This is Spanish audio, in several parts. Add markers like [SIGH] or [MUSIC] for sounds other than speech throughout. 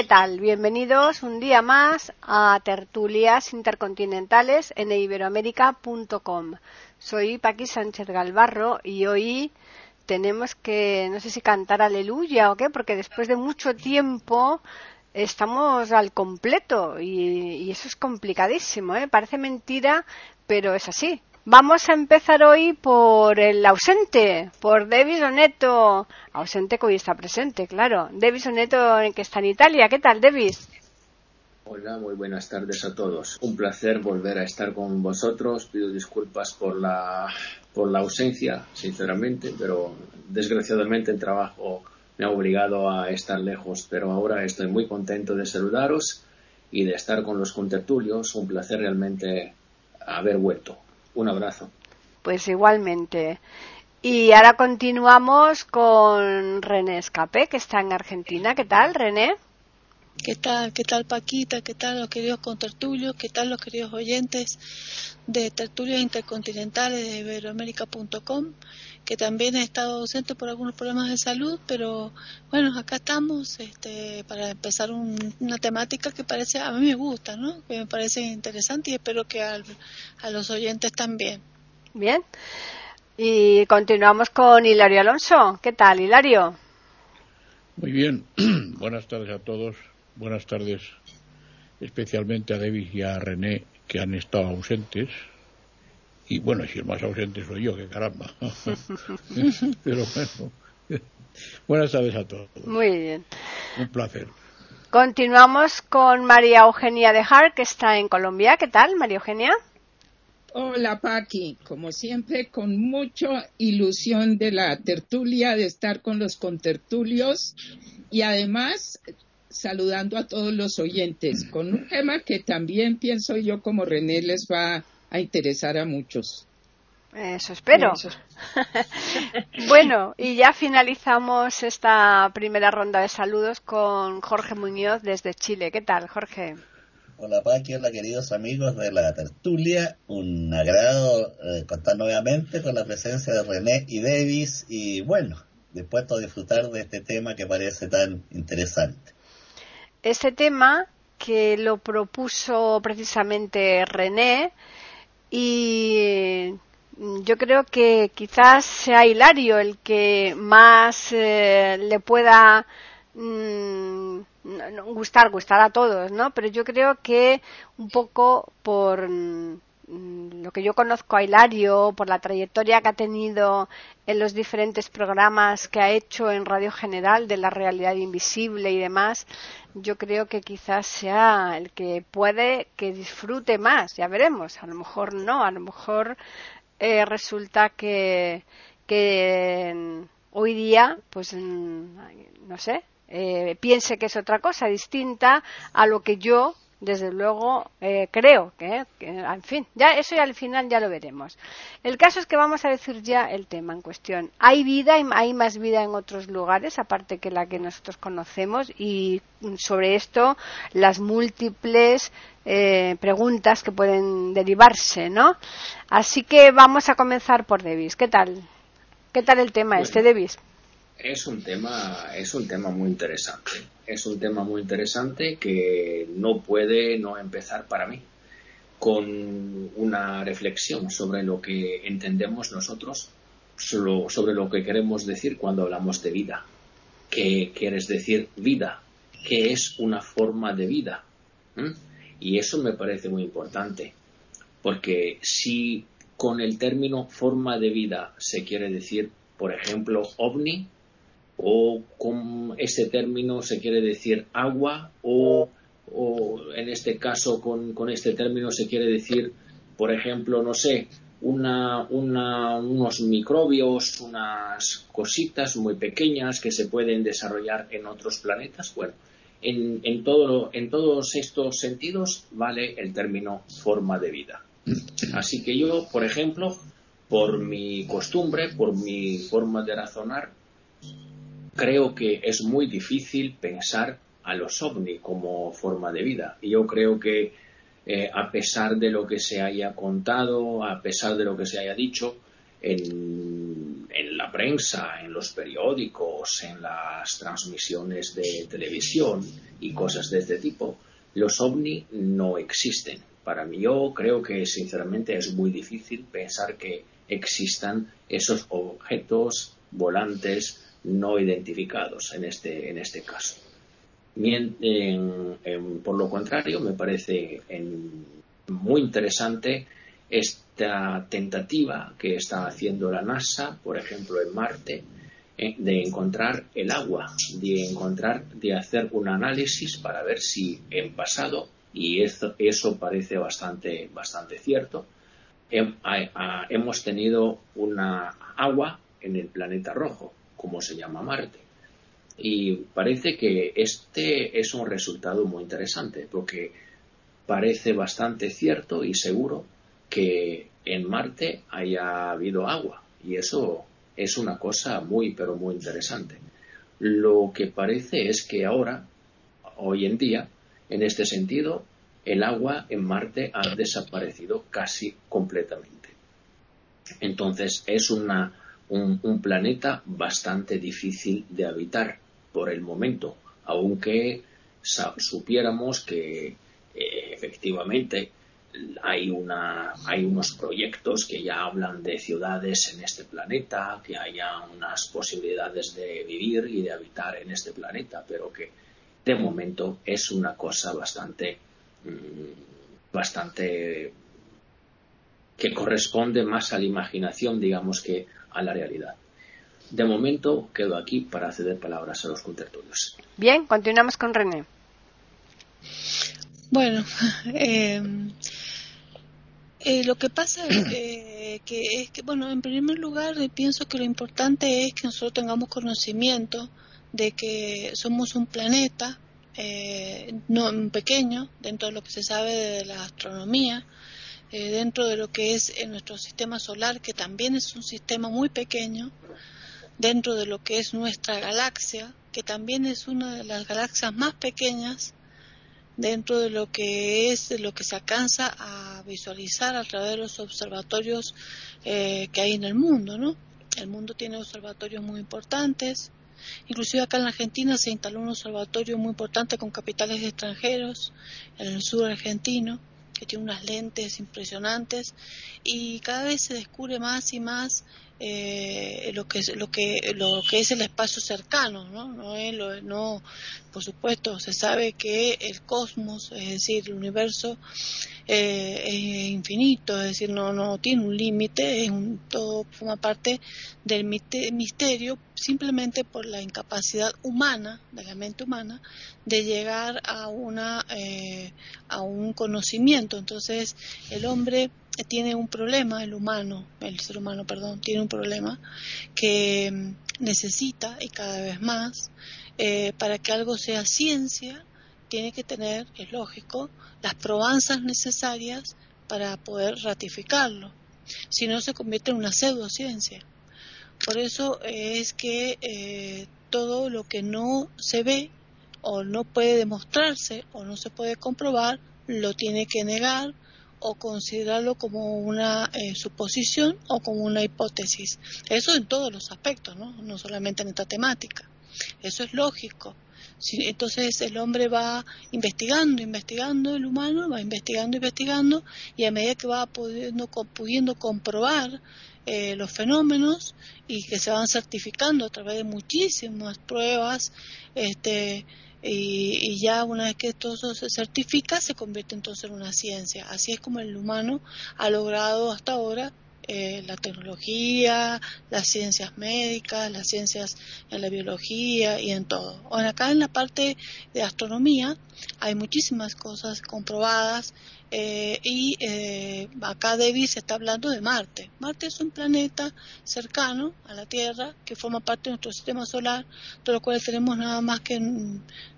¿Qué tal? Bienvenidos un día más a Tertulias Intercontinentales en iberoamérica.com. Soy Paqui Sánchez Galvarro y hoy tenemos que, no sé si cantar aleluya o qué, porque después de mucho tiempo estamos al completo y, y eso es complicadísimo, ¿eh? Parece mentira, pero es así. Vamos a empezar hoy por el ausente, por Davis Oneto. Ausente que hoy está presente, claro. Davis Oneto, que está en Italia. ¿Qué tal, Davis? Hola, muy buenas tardes a todos. Un placer volver a estar con vosotros. Pido disculpas por la, por la ausencia, sinceramente, pero desgraciadamente el trabajo me ha obligado a estar lejos. Pero ahora estoy muy contento de saludaros y de estar con los contertulios. Un placer realmente haber vuelto. Un abrazo. Pues igualmente. Y ahora continuamos con René Escape, que está en Argentina. ¿Qué tal, René? ¿Qué tal? ¿Qué tal Paquita? ¿Qué tal los queridos contertulios? ¿Qué tal los queridos oyentes de Tertulios Intercontinentales de Iberoamérica.com? Que también he estado ausente por algunos problemas de salud, pero bueno, acá estamos este, para empezar un, una temática que parece, a mí me gusta, ¿no? Que me parece interesante y espero que al, a los oyentes también. Bien. Y continuamos con Hilario Alonso. ¿Qué tal, Hilario? Muy bien. [CLEARS THROAT] Buenas tardes a todos. Buenas tardes especialmente a David y a René que han estado ausentes. Y bueno, si el más ausente soy yo, que caramba. [LAUGHS] Pero bueno. Buenas tardes a todos. Muy bien. Un placer. Continuamos con María Eugenia de Hart, que está en Colombia. ¿Qué tal, María Eugenia? Hola Paqui, como siempre con mucha ilusión de la tertulia, de estar con los contertulios y además saludando a todos los oyentes con un tema que también pienso yo como René les va a interesar a muchos. Eso espero. Eso. [LAUGHS] [LAUGHS] bueno, y ya finalizamos esta primera ronda de saludos con Jorge Muñoz desde Chile. ¿Qué tal, Jorge? Hola Paqui, hola queridos amigos de la tertulia. Un agrado eh, contar nuevamente con la presencia de René y Davis y bueno, dispuesto a disfrutar de este tema que parece tan interesante. Este tema que lo propuso precisamente René y yo creo que quizás sea Hilario el que más eh, le pueda mm, gustar, gustar a todos, ¿no? Pero yo creo que un poco por mm, lo que yo conozco a Hilario, por la trayectoria que ha tenido en los diferentes programas que ha hecho en Radio General de la realidad invisible y demás, yo creo que quizás sea el que puede que disfrute más, ya veremos, a lo mejor no, a lo mejor eh, resulta que, que hoy día, pues no sé, eh, piense que es otra cosa distinta a lo que yo desde luego eh, creo que, que, en fin ya eso ya al final ya lo veremos. El caso es que vamos a decir ya el tema en cuestión. Hay vida hay más vida en otros lugares aparte que la que nosotros conocemos y sobre esto las múltiples eh, preguntas que pueden derivarse no así que vamos a comenzar por Davis qué tal qué tal el tema Bueno. este Davis Es un tema, es un tema muy interesante. Es un tema muy interesante que no puede no empezar para mí con una reflexión sobre lo que entendemos nosotros, sobre, lo que queremos decir cuando hablamos de vida. ¿Qué quieres decir vida? ¿Qué es una forma de vida? ¿Mm? Y eso me parece muy importante, porque si con el término forma de vida se quiere decir, por ejemplo, ovni, o con ese término se quiere decir agua, o, en este caso con, con, este término se quiere decir, por ejemplo, no sé, una, una, unos microbios, unas cositas muy pequeñas que se pueden desarrollar en otros planetas. Bueno, en, en, todo, en todos estos sentidos vale el término forma de vida. Así que yo, por ejemplo, por mi costumbre, por mi forma de razonar, creo que es muy difícil pensar a los ovni como forma de vida. Yo creo que eh, a pesar de lo que se haya contado, a pesar de lo que se haya dicho en, en la prensa, en los periódicos, en las transmisiones de televisión y cosas de este tipo, los ovni no existen. Para mí yo creo que sinceramente es muy difícil pensar que existan esos objetos volantes no identificados en este, en este caso. por lo contrario, me parece muy interesante esta tentativa que está haciendo la NASA, por ejemplo, en Marte, eh, de encontrar el agua, de encontrar, de hacer un análisis para ver si en pasado, y eso, eso parece bastante, bastante cierto, hemos tenido una agua en el planeta rojo como se llama Marte. Y parece que este es un resultado muy interesante, porque parece bastante cierto y seguro que en Marte haya habido agua. Y eso es una cosa muy, pero muy interesante. Lo que parece es que ahora, hoy en día, en este sentido, el agua en Marte ha desaparecido casi completamente. Entonces es una un, planeta bastante difícil de habitar por el momento, aunque supiéramos que eh, efectivamente hay, una, hay unos proyectos que ya hablan de ciudades en este planeta, que haya unas posibilidades de vivir y de habitar en este planeta, pero que de momento es una cosa bastante, mm, bastante que corresponde más a la imaginación, digamos, que a la realidad. De momento quedo aquí para ceder palabras a los contertulios. Bien, continuamos con René. Bueno, [LAUGHS] eh, eh, lo que pasa es que, es que, bueno, en primer lugar eh, pienso que lo importante es que nosotros tengamos conocimiento de que somos un planeta no pequeño dentro de lo que se sabe de la astronomía eh, dentro de lo que es nuestro sistema solar, que también es un sistema muy pequeño, dentro de lo que es nuestra galaxia, que también es una de las galaxias más pequeñas, dentro de lo que es lo que se alcanza a visualizar a través de los observatorios eh, que hay en el mundo, ¿no? El mundo tiene observatorios muy importantes, Inclusive acá en la Argentina se instaló un observatorio muy importante con capitales extranjeros en el sur argentino que tiene unas lentes impresionantes y cada vez se descubre más y más eh, lo que lo que lo que es el espacio cercano no no, es lo, no por supuesto se sabe que el cosmos es decir el universo eh, es infinito es decir no no tiene un límite es un, todo forma parte del misterio simplemente por la incapacidad humana de la mente humana de llegar a una eh, a un conocimiento. Entonces el hombre tiene un problema, el humano, el ser humano, perdón, tiene un problema que mm, necesita, y cada vez más, eh, para que algo sea ciencia, tiene que tener, es lógico, las probanzas necesarias para poder ratificarlo. Si no, se convierte en una pseudociencia. Por eso es que eh, todo lo que no se ve o no puede demostrarse o no se puede comprobar, lo tiene que negar o considerarlo como una eh, suposición o como una hipótesis. Eso en todos los aspectos, ¿no? no solamente en esta temática. Eso es lógico. entonces el hombre va investigando, investigando, el humano va investigando, investigando, y a medida que va pudiendo, pudiendo comprobar eh, los fenómenos y que se van certificando a través de muchísimas pruebas, este, y, ya una vez que todo se certifica se convierte entonces en una ciencia. Así es como el humano ha logrado hasta ahora eh, la tecnología, las ciencias médicas, las ciencias en la biología y en todo. Bueno, acá en la parte de astronomía hay muchísimas cosas comprobadas eh, y eh, acá David se está hablando de Marte. Marte es un planeta cercano a la Tierra que forma parte de nuestro sistema solar, de lo cual tenemos nada más que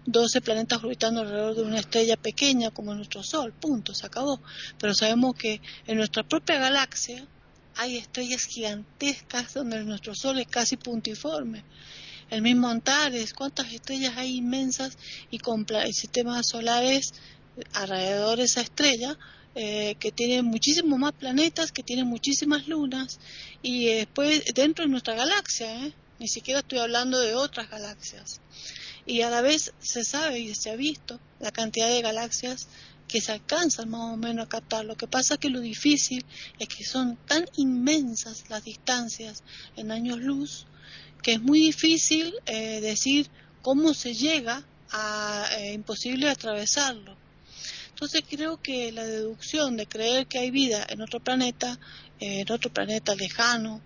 12 planetas orbitando alrededor de una estrella pequeña como nuestro Sol. Punto, se acabó. Pero sabemos que en nuestra propia galaxia hay estrellas gigantescas donde nuestro Sol es casi puntiforme el mismo Antares, cuántas estrellas hay inmensas y con sistemas solares alrededor de esa estrella eh, que tiene muchísimos más planetas, que tiene muchísimas lunas y después dentro de nuestra galaxia, ¿eh? ni siquiera estoy hablando de otras galaxias. Y a la vez se sabe y se ha visto la cantidad de galaxias que se alcanzan más o menos a captar. Lo que pasa que lo difícil es que son tan inmensas las distancias en años luz que es muy difícil eh, decir cómo se llega a imposible atravesarlo. Entonces creo que la deducción de creer que hay vida en otro planeta, en otro planeta lejano,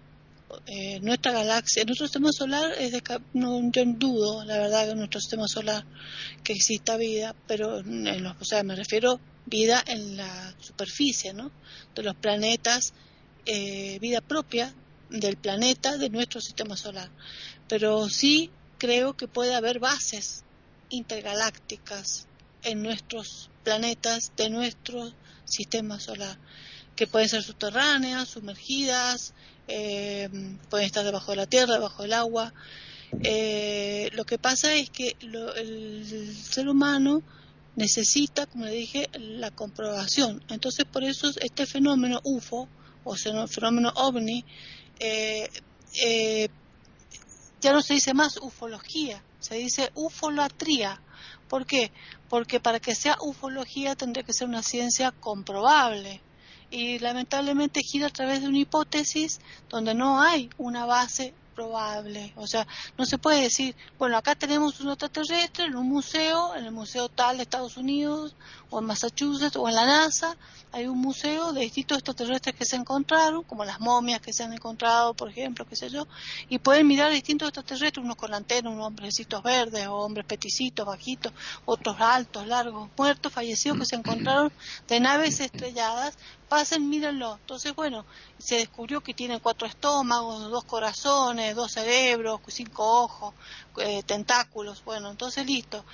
en nuestra galaxia, nuestro sistema solar, es de, no, yo dudo, la verdad, que nuestro sistema solar que exista vida, pero en los, o sea, me refiero vida en la superficie, ¿no? De los planetas, eh, vida propia del planeta de nuestro sistema solar. Pero sí creo que puede haber bases intergalácticas en nuestros planetas de nuestro sistema solar, que pueden ser subterráneas, sumergidas, eh, pueden estar debajo de la tierra, debajo del agua. Eh, lo que pasa es que el ser humano necesita, como le dije, la comprobación. Entonces, por eso este fenómeno UFO, o fenómeno ovni, eh, ya no se dice más ufología, se dice ufolatría. ¿Por qué? Porque para que sea ufología tendría que ser una ciencia comprobable. Y lamentablemente gira a través de una hipótesis donde no hay una base probable. O sea, no se puede decir, bueno, acá tenemos un extraterrestre en un museo, en el museo tal de Estados Unidos, o en Massachusetts, o en la NASA, hay un museo de distintos extraterrestres que se encontraron, como las momias que se han encontrado, por ejemplo, qué sé yo, y pueden mirar distintos extraterrestres, unos con antena, unos hombrecitos verdes, o hombres peticitos, bajitos, otros altos, largos, muertos, fallecidos que se encontraron de naves estrelladas pasen, mírenlo. Entonces, bueno, se descubrió que tiene cuatro estómagos, dos corazones, dos cerebros, cinco ojos, eh, tentáculos. Bueno, entonces listo.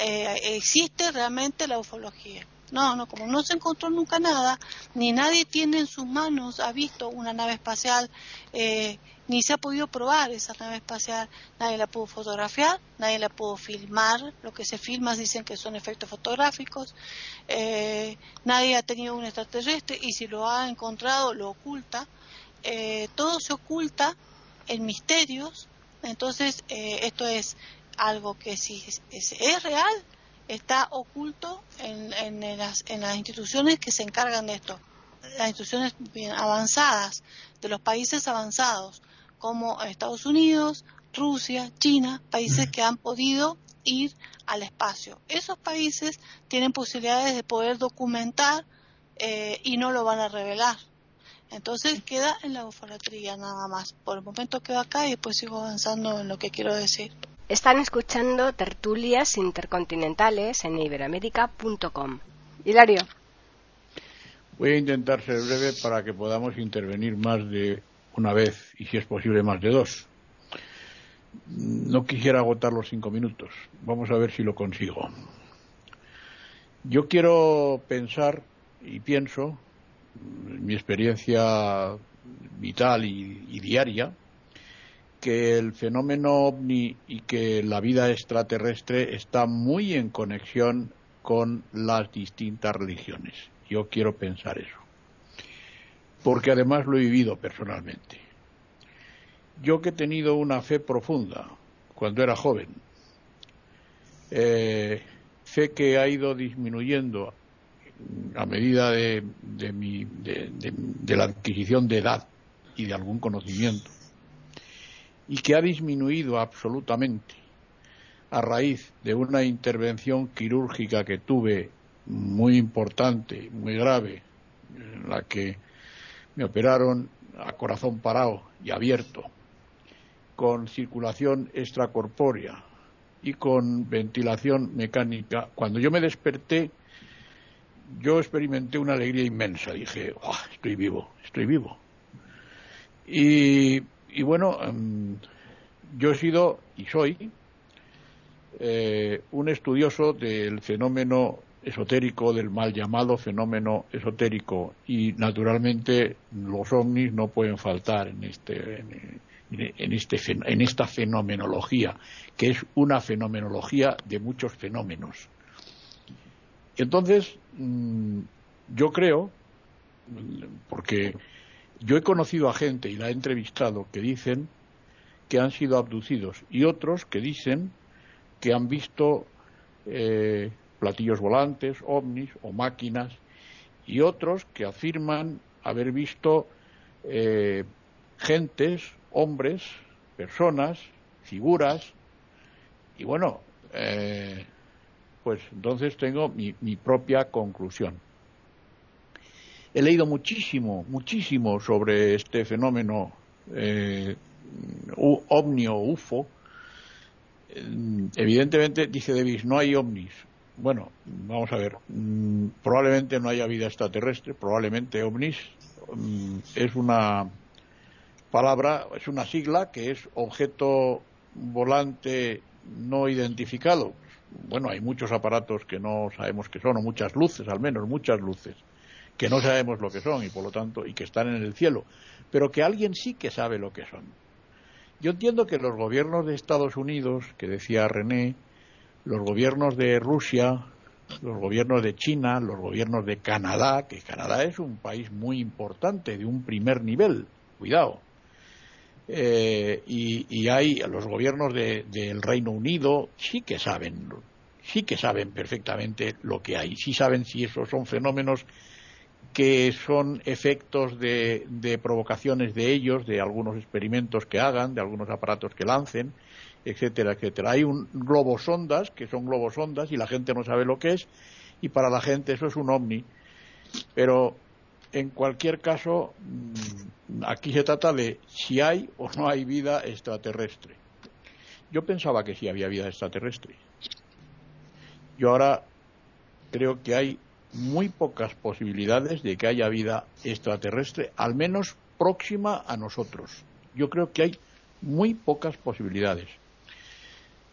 Eh, existe realmente la ufología. No, no, como no se encontró nunca nada, ni nadie tiene en sus manos, ha visto una nave espacial, eh, ni se ha podido probar esa nave espacial, nadie la pudo fotografiar, nadie la pudo filmar, lo que se filma dicen que son efectos fotográficos, eh, nadie ha tenido un extraterrestre y si lo ha encontrado lo oculta, eh, todo se oculta en misterios, entonces esto es algo que si es real, está oculto en, las, instituciones que se encargan de esto, las instituciones avanzadas, de los países avanzados, como Estados Unidos, Rusia, China, países que han podido ir al espacio. Esos países tienen posibilidades de poder documentar eh, y no lo van a revelar. Entonces queda en la ufolatría nada más. Por el momento quedo acá y después sigo avanzando en lo que quiero decir. Están escuchando tertulias intercontinentales en iberamérica.com. Hilario. Voy a intentar ser breve para que podamos intervenir más de una vez y si es posible más de dos. No quisiera agotar los cinco minutos. Vamos a ver si lo consigo. Yo quiero pensar y pienso, en mi experiencia vital y diaria, que el fenómeno ovni y que la vida extraterrestre está muy en conexión con las distintas religiones. Yo quiero pensar eso. Porque además lo he vivido personalmente. Yo que he tenido una fe profunda cuando era joven, eh, fe que ha ido disminuyendo a medida de, de la adquisición de edad y de algún conocimiento y que ha disminuido absolutamente a raíz de una intervención quirúrgica que tuve muy importante, muy grave, en la que me operaron a corazón parado y abierto, con circulación extracorpórea y con ventilación mecánica, cuando yo me desperté, yo experimenté una alegría inmensa. Dije, estoy vivo, estoy vivo. Y, bueno, em, yo he sido y soy eh, un estudioso del fenómeno esotérico, del mal llamado fenómeno esotérico, y naturalmente los ovnis no pueden faltar en, este, en, este, en esta fenomenología, que es una fenomenología de muchos fenómenos. Entonces, mm, yo creo, porque yo he conocido a gente y la he entrevistado que dicen que han sido abducidos y otros que dicen que han visto eh, platillos volantes, ovnis o máquinas y otros que afirman haber visto eh, gentes, hombres, personas, figuras y bueno, eh, pues entonces tengo mi, propia conclusión. He leído muchísimo, muchísimo sobre este fenómeno eh, ovni o UFO. Evidentemente, dice Davis, no hay ovnis. Bueno, vamos a ver. Mm, probablemente no haya vida extraterrestre, probablemente ovnis mm, es una palabra, es una sigla que es objeto volante no identificado bueno, hay muchos aparatos que no sabemos qué son, o muchas luces, al menos muchas luces, que no sabemos lo que son y por lo tanto, y que están en el cielo, pero que alguien sí que sabe lo que son. Yo entiendo que los gobiernos de Estados Unidos, que decía René, los gobiernos de Rusia, los gobiernos de China, los gobiernos de Canadá, que Canadá es un país muy importante, de un primer nivel, cuidado, eh, y, hay los gobiernos del Reino Unido sí que saben sí que saben perfectamente lo que hay sí saben si esos son fenómenos que son efectos de, provocaciones de ellos de algunos experimentos que hagan de algunos aparatos que lancen etcétera etcétera hay un sondas que son sondas y la gente no sabe lo que es y para la gente eso es un ovni pero en cualquier caso, mm, aquí se trata de si hay o no hay vida extraterrestre. Yo pensaba que sí había vida extraterrestre. Yo ahora creo que hay muy pocas posibilidades de que haya vida extraterrestre, al menos próxima a nosotros. Yo creo que hay muy pocas posibilidades.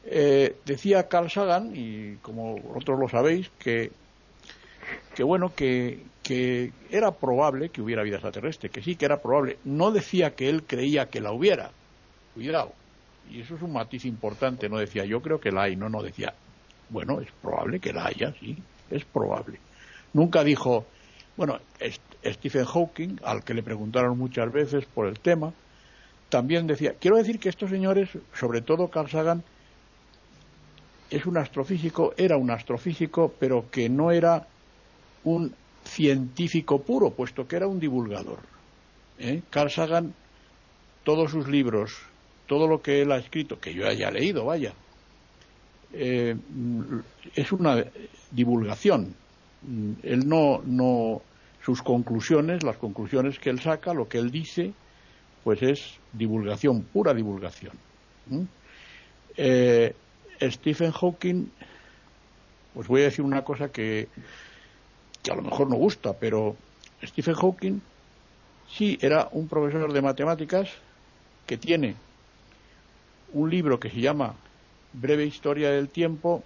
Eh, decía Carl Sagan, y como vosotros lo sabéis, que, que bueno, que, que era probable que hubiera vida extraterrestre, que sí que era probable. No decía que él creía que la hubiera. Cuidado. Y eso es un matiz importante. No decía yo creo que la hay. No, no decía, bueno, es probable que la haya, sí, es probable. Nunca dijo, bueno, Stephen Hawking, al que le preguntaron muchas veces por el tema, también decía, quiero decir que estos señores, sobre todo Carl Sagan, es un astrofísico, era un astrofísico, pero que no era un científico puro, puesto que era un divulgador. ¿Eh? Carl Sagan, todos sus libros, todo lo que él ha escrito, que yo haya leído, vaya, eh, es una divulgación. Él no, no, sus conclusiones, las conclusiones que él saca, lo que él dice, pues es divulgación, pura divulgación. Eh, Stephen Hawking, pues voy a decir una cosa que que a lo mejor no gusta, pero Stephen Hawking sí era un profesor de matemáticas que tiene un libro que se llama Breve Historia del Tiempo,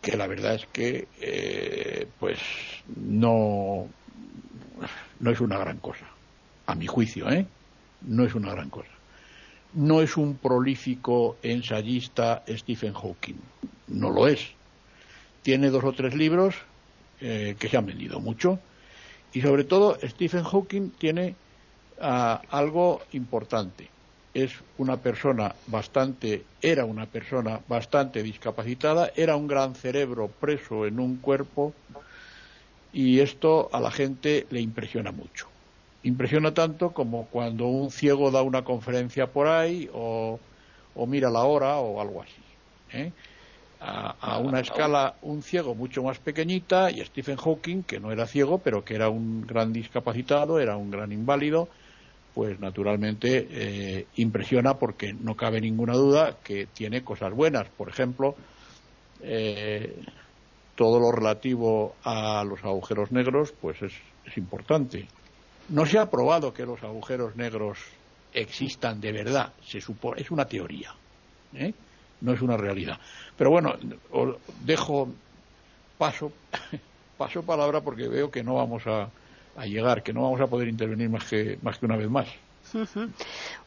que la verdad es que eh, pues no, no es una gran cosa, a mi juicio, ¿eh? No es una gran cosa. No es un prolífico ensayista Stephen Hawking, no lo es. Tiene dos o tres libros eh, que se han vendido mucho. Y sobre todo, Stephen Hawking tiene ah, algo importante. Es una persona bastante, era una persona bastante discapacitada, era un gran cerebro preso en un cuerpo y esto a la gente le impresiona mucho. Impresiona tanto como cuando un ciego da una conferencia por ahí o, mira la hora o algo así. ¿eh? a, una escala un ciego mucho más pequeñita y Stephen Hawking, que no era ciego, pero que era un gran discapacitado, era un gran inválido, pues naturalmente eh, impresiona porque no cabe ninguna duda que tiene cosas buenas. Por ejemplo, eh, todo lo relativo a los agujeros negros, pues es, es importante. No se ha probado que los agujeros negros existan de verdad, se supone, es una teoría. ¿eh? no es una realidad. Pero bueno, dejo paso, [LAUGHS] paso palabra porque veo que no vamos a, llegar, que no vamos a poder intervenir más que, más que una vez más.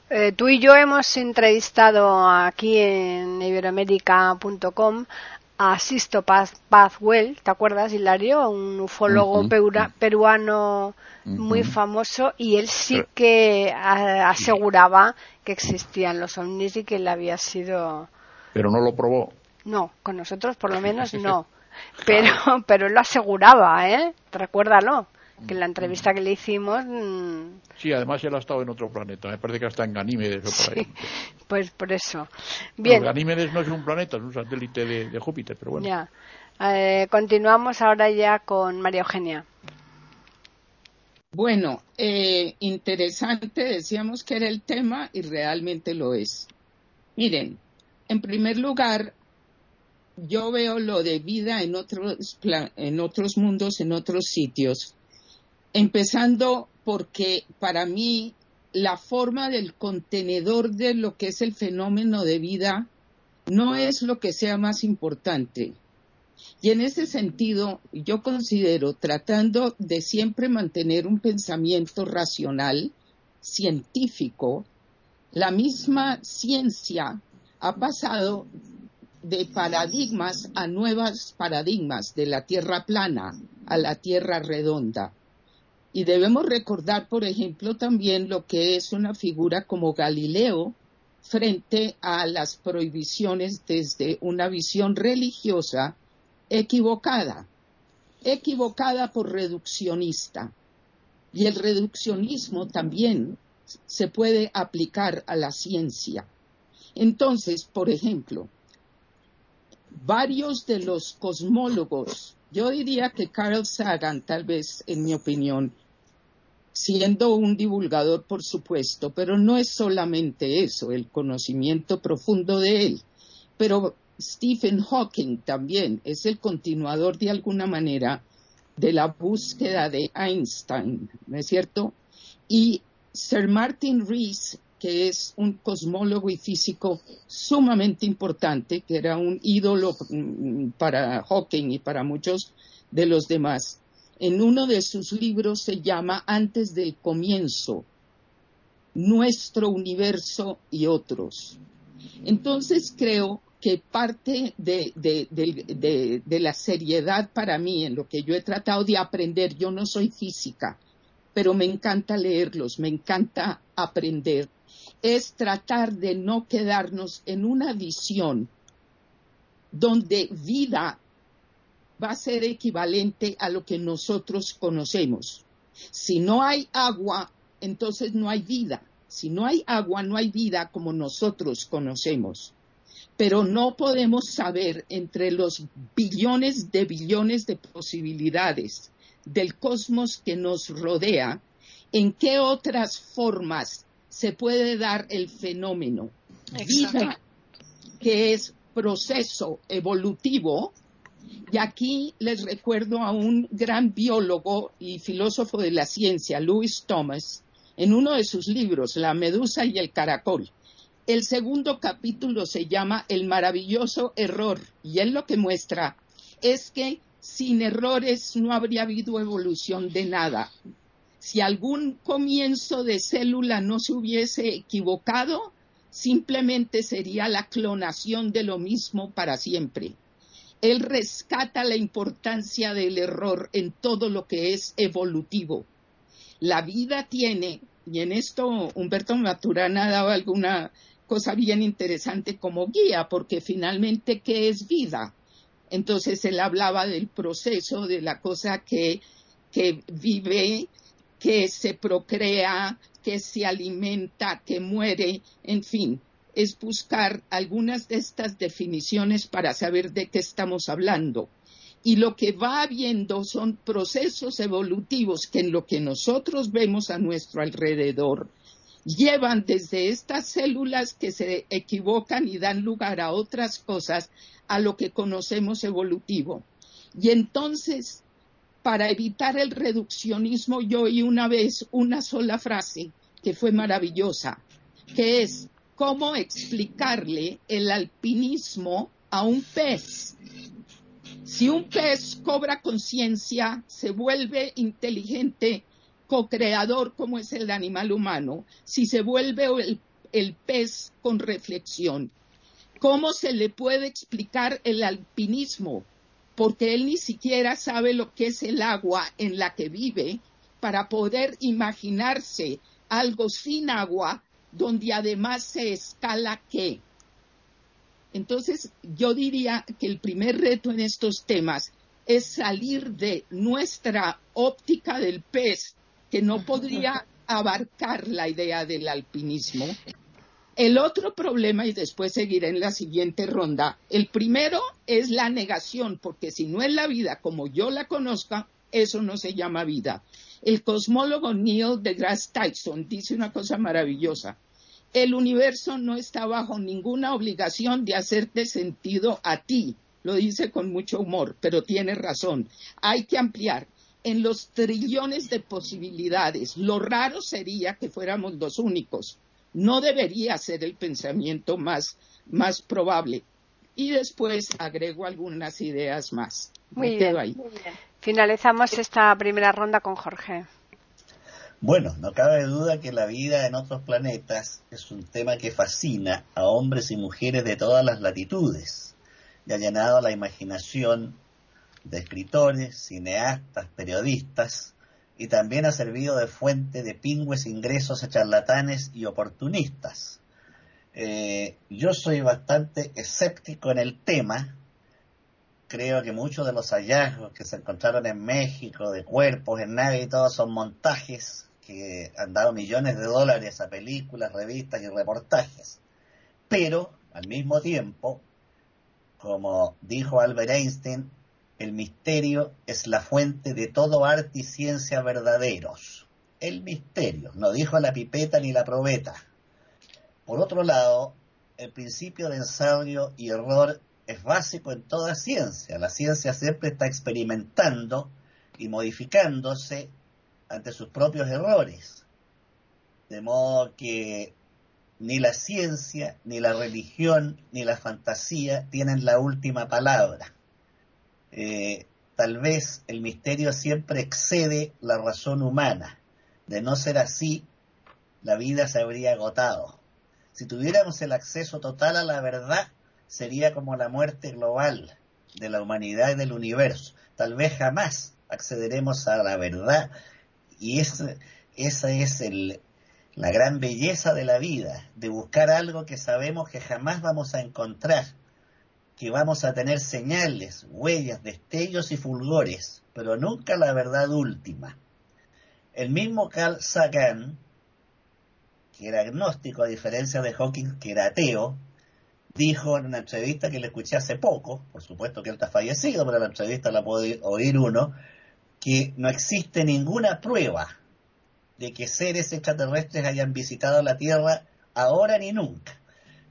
Eh, tú y yo hemos entrevistado aquí en iberoamérica.com a Sisto Pazwell, ¿te acuerdas, Hilario? Un ufólogo peruano muy famoso y él sí que aseguraba que existían los ovnis y que él había sido pero no lo probó. No, con nosotros por lo [LAUGHS] menos no. Pero, pero él lo aseguraba, ¿eh? Recuérdalo, que en la entrevista que le hicimos... Mm, sí, además él ha estado en otro planeta, me parece que hasta en Ganímedes o por ahí. [LAUGHS] pues por eso. Bien. Ganímedes no es un planeta, es un satélite de, Júpiter, pero bueno. Ya. Eh, continuamos ahora ya con María Eugenia. Bueno, eh, interesante, decíamos que era el tema y realmente lo es. Miren, en primer lugar, yo veo lo de vida en otros, en otros mundos, en otros sitios, empezando porque para mí la forma del contenedor de lo que es el fenómeno de vida no es lo que sea más importante. Y en ese sentido, yo considero, tratando de siempre mantener un pensamiento racional, científico, la misma ciencia ha pasado de paradigmas a nuevos paradigmas, de la tierra plana a la tierra redonda. Y debemos recordar, por ejemplo, también lo que es una figura como Galileo frente a las prohibiciones desde una visión religiosa equivocada, equivocada por reduccionista. Y el reduccionismo también se puede aplicar a la ciencia. Entonces, por ejemplo, varios de los cosmólogos, yo diría que Carl Sagan, tal vez en mi opinión, siendo un divulgador, por supuesto, pero no es solamente eso, el conocimiento profundo de él, pero Stephen Hawking también es el continuador de alguna manera de la búsqueda de Einstein, ¿no es cierto? Y Sir Martin Rees que es un cosmólogo y físico sumamente importante, que era un ídolo mm, para Hawking y para muchos de los demás. En uno de sus libros se llama Antes del comienzo, Nuestro universo y otros. Entonces creo que parte de, de, la seriedad para mí en lo que yo he tratado de aprender, yo no soy física, pero me encanta leerlos, me encanta aprender es tratar de no quedarnos en una visión donde vida va a ser equivalente a lo que nosotros conocemos. Si no hay agua, entonces no hay vida. Si no hay agua, no hay vida como nosotros conocemos. Pero no podemos saber entre los billones de billones de posibilidades del cosmos que nos rodea, en qué otras formas se puede dar el fenómeno vida, que es proceso evolutivo. Y aquí les recuerdo a un gran biólogo y filósofo de la ciencia, Louis Thomas, en uno de sus libros, La medusa y el caracol. El segundo capítulo se llama El maravilloso error y él lo que muestra es que sin errores no habría habido evolución de nada si algún comienzo de célula no se hubiese equivocado, simplemente sería la clonación de lo mismo para siempre. Él rescata la importancia del error en todo lo que es evolutivo. La vida tiene, y en esto Humberto Maturana daba alguna cosa bien interesante como guía, porque finalmente, ¿qué es vida? Entonces él hablaba del proceso, de la cosa que, que vive que se procrea, que se alimenta, que muere, en fin, es buscar algunas de estas definiciones para saber de qué estamos hablando. Y lo que va habiendo son procesos evolutivos que en lo que nosotros vemos a nuestro alrededor llevan desde estas células que se equivocan y dan lugar a otras cosas a lo que conocemos evolutivo. Y entonces, para evitar el reduccionismo, yo oí una vez una sola frase que fue maravillosa, que es cómo explicarle el alpinismo a un pez. Si un pez cobra conciencia, se vuelve inteligente, co-creador como es el animal humano, si se vuelve el, el pez con reflexión, ¿cómo se le puede explicar el alpinismo? Porque él ni siquiera sabe lo que es el agua en la que vive para poder imaginarse algo sin agua donde además se escala qué. Entonces, yo diría que el primer reto en estos temas es salir de nuestra óptica del pez, que no podría [LAUGHS] abarcar la idea del alpinismo. El otro problema, y después seguiré en la siguiente ronda, el primero es la negación, porque si no es la vida como yo la conozca, eso no se llama vida. El cosmólogo Neil deGrasse Tyson dice una cosa maravillosa el universo no está bajo ninguna obligación de hacerte sentido a ti. Lo dice con mucho humor, pero tiene razón. Hay que ampliar. En los trillones de posibilidades, lo raro sería que fuéramos los únicos. No debería ser el pensamiento más, más probable. Y después agrego algunas ideas más. Muy bien. Finalizamos esta primera ronda con Jorge. Bueno, no cabe duda que la vida en otros planetas es un tema que fascina a hombres y mujeres de todas las latitudes y ha llenado la imaginación de escritores, cineastas, periodistas y también ha servido de fuente de pingües ingresos a charlatanes y oportunistas. Eh, yo soy bastante escéptico en el tema. Creo que muchos de los hallazgos que se encontraron en México de cuerpos en nave y todo son montajes que han dado millones de dólares a películas, revistas y reportajes. Pero, al mismo tiempo, como dijo Albert Einstein, el misterio es la fuente de todo arte y ciencia verdaderos. El misterio, no dijo la pipeta ni la probeta. Por otro lado, el principio de ensayo y error es básico en toda ciencia. La ciencia siempre está experimentando y modificándose ante sus propios errores. De modo que ni la ciencia, ni la religión, ni la fantasía tienen la última palabra. Eh, tal vez el misterio siempre excede la razón humana. De no ser así, la vida se habría agotado. Si tuviéramos el acceso total a la verdad, sería como la muerte global de la humanidad y del universo. Tal vez jamás accederemos a la verdad y esa, esa es el, la gran belleza de la vida, de buscar algo que sabemos que jamás vamos a encontrar, que vamos a tener señales, huellas, destellos y fulgores, pero nunca la verdad última. El mismo Carl Sagan, que era agnóstico a diferencia de Hawking, que era ateo, dijo en una entrevista que le escuché hace poco, por supuesto que él está fallecido, pero la entrevista la puede oír uno, que no existe ninguna prueba de que seres extraterrestres hayan visitado la Tierra ahora ni nunca.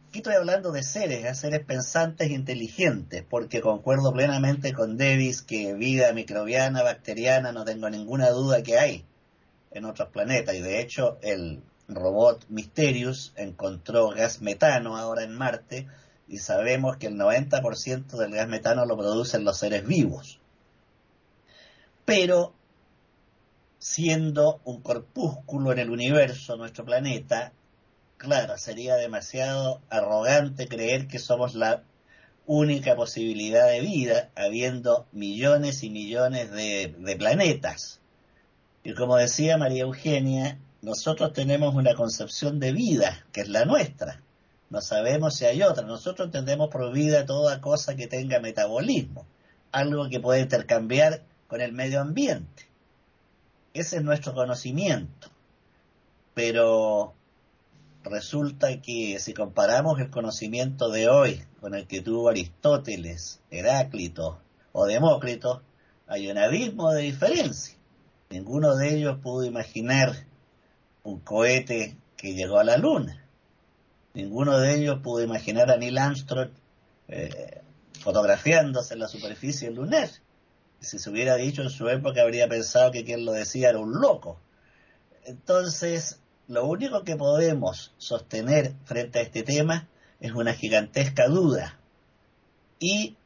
Aquí estoy hablando de seres, de seres pensantes e inteligentes, porque concuerdo plenamente con Davis que vida microbiana, bacteriana, no tengo ninguna duda que hay en otros planetas. Y de hecho, el robot Mysterious encontró gas metano ahora en Marte y sabemos que el 90% del gas metano lo producen los seres vivos pero siendo un corpúsculo en el universo, nuestro planeta, claro, sería demasiado arrogante creer que somos la única posibilidad de vida, habiendo millones y millones de, planetas. Y como decía María Eugenia, nosotros tenemos una concepción de vida, que es la nuestra. No sabemos si hay otra. Nosotros entendemos por vida toda cosa que tenga metabolismo, algo que puede intercambiar con el medio ambiente. Ese es nuestro conocimiento. Pero resulta que si comparamos el conocimiento de hoy con el que tuvo Aristóteles, Heráclito o Demócrito, hay un abismo de diferencia. Ninguno de ellos pudo imaginar un cohete que llegó a la Luna. Ninguno de ellos pudo imaginar a Neil Armstrong eh, fotografiándose en la superficie lunar. Si se hubiera dicho en su época, habría pensado que quien lo decía era un loco. Entonces, lo único que podemos sostener frente a este tema es una gigantesca duda y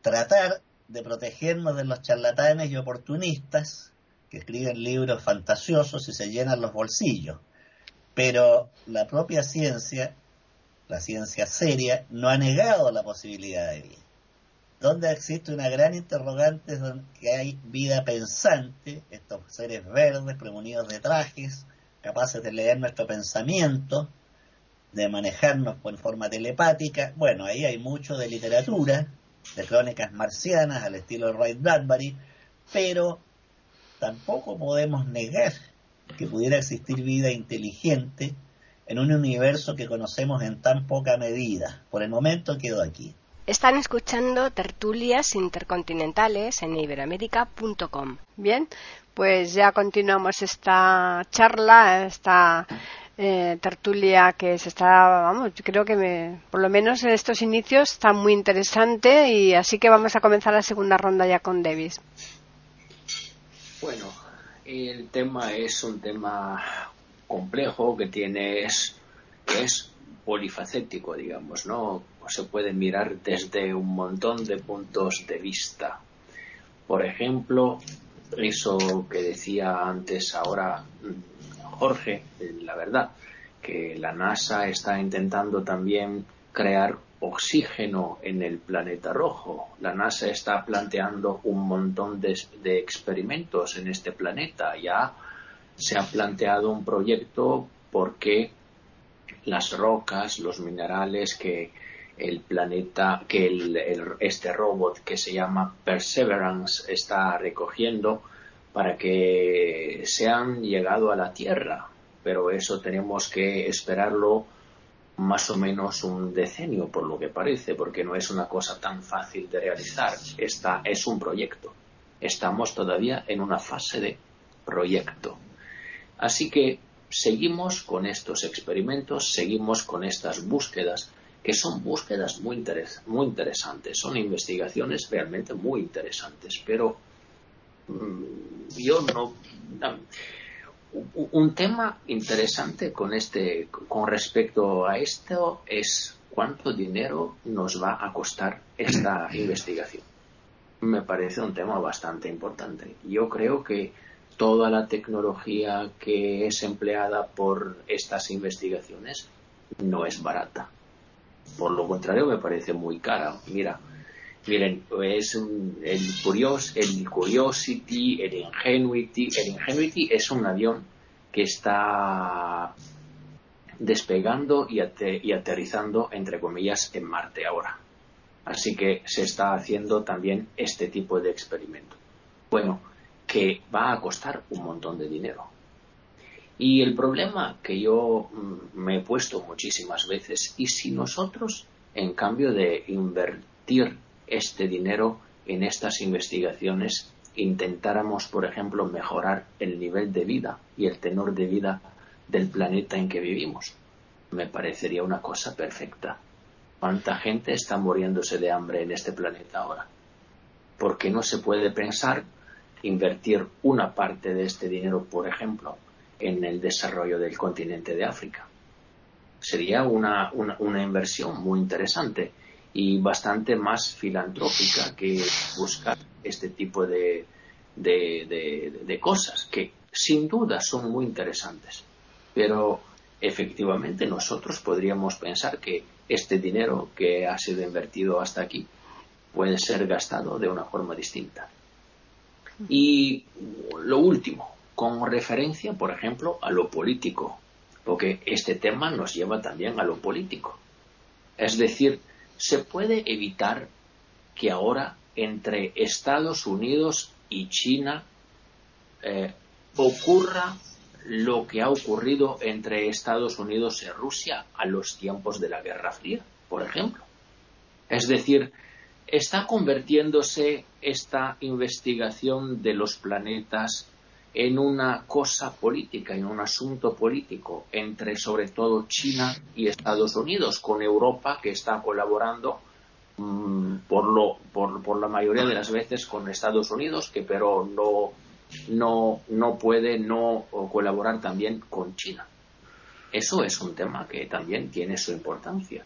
tratar de protegernos de los charlatanes y oportunistas que escriben libros fantasiosos y se llenan los bolsillos. Pero la propia ciencia, la ciencia seria, no ha negado la posibilidad de vida. Donde existe una gran interrogante que hay vida pensante, estos seres verdes premunidos de trajes, capaces de leer nuestro pensamiento, de manejarnos en forma telepática. Bueno, ahí hay mucho de literatura, de crónicas marcianas al estilo Ray Bradbury, pero tampoco podemos negar que pudiera existir vida inteligente en un universo que conocemos en tan poca medida. Por el momento quedo aquí. Están escuchando tertulias intercontinentales en iberoamérica.com. Bien, pues ya continuamos esta charla, esta eh, tertulia que se está, vamos, yo creo que me, por lo menos en estos inicios está muy interesante y así que vamos a comenzar la segunda ronda ya con Davis. Bueno, el tema es un tema complejo que tiene, es, es polifacético, digamos, ¿no? Se puede mirar desde un montón de puntos de vista. Por ejemplo, eso que decía antes ahora mm, Jorge, la verdad, que la NASA está intentando también crear oxígeno en el planeta rojo. La NASA está planteando un montón de, de experimentos en este planeta. Ya se ha planteado un proyecto porque las rocas, los minerales que el planeta, que el, este robot que se llama Perseverance está recogiendo para que sean llegado a la Tierra. Pero eso tenemos que esperarlo más o menos un decenio, por lo que parece, porque no es una cosa tan fácil de realizar. Esta es un proyecto. Estamos todavía en una fase de proyecto. Así que seguimos con estos experimentos, seguimos con estas búsquedas, que son búsquedas muy, muy interesantes, son investigaciones realmente muy interesantes, pero mm, yo no, Un tema interesante con este, con respecto a esto es cuánto dinero nos va a costar esta [CLEARS THROAT] investigación. Me parece un tema bastante importante. Yo creo que toda la tecnología que es empleada por estas investigaciones no es barata. Por lo contrario, me parece muy cara. Mira, miren, es el, Curios, el Curiosity, el Ingenuity. El Ingenuity es un avión que está despegando y, y aterrizando, entre comillas, en Marte ahora. Así que se está haciendo también este tipo de experimento. Bueno, que va a costar un montón de dinero. Y el problema que yo mm, me he puesto muchísimas veces, ¿y si nosotros, en cambio de invertir este dinero en estas investigaciones, intentáramos, por ejemplo, mejorar el nivel de vida y el tenor de vida del planeta en que vivimos? Me parecería una cosa perfecta. ¿Cuánta gente está muriéndose de hambre en este planeta ahora? ¿Por qué no se puede pensar invertir una parte de este dinero, por ejemplo, en el desarrollo del continente de África. Sería una, una, inversión muy interesante y bastante más filantrópica que buscar este tipo de, de, cosas que sin duda son muy interesantes. Pero efectivamente nosotros podríamos pensar que este dinero que ha sido invertido hasta aquí puede ser gastado de una forma distinta. Y lo último, con referencia, por ejemplo, a lo político, porque este tema nos lleva también a lo político. Es decir, se puede evitar que ahora entre Estados Unidos y China eh, ocurra lo que ha ocurrido entre Estados Unidos y Rusia a los tiempos de la Guerra Fría, por ejemplo. Es decir, está convirtiéndose esta investigación de los planetas en una cosa política, en un asunto político entre sobre todo China y Estados Unidos, con Europa que está colaborando mm, por, lo, por, por, la mayoría de las veces con Estados Unidos, que pero no, no, no puede no colaborar también con China. Eso es un tema que también tiene su importancia.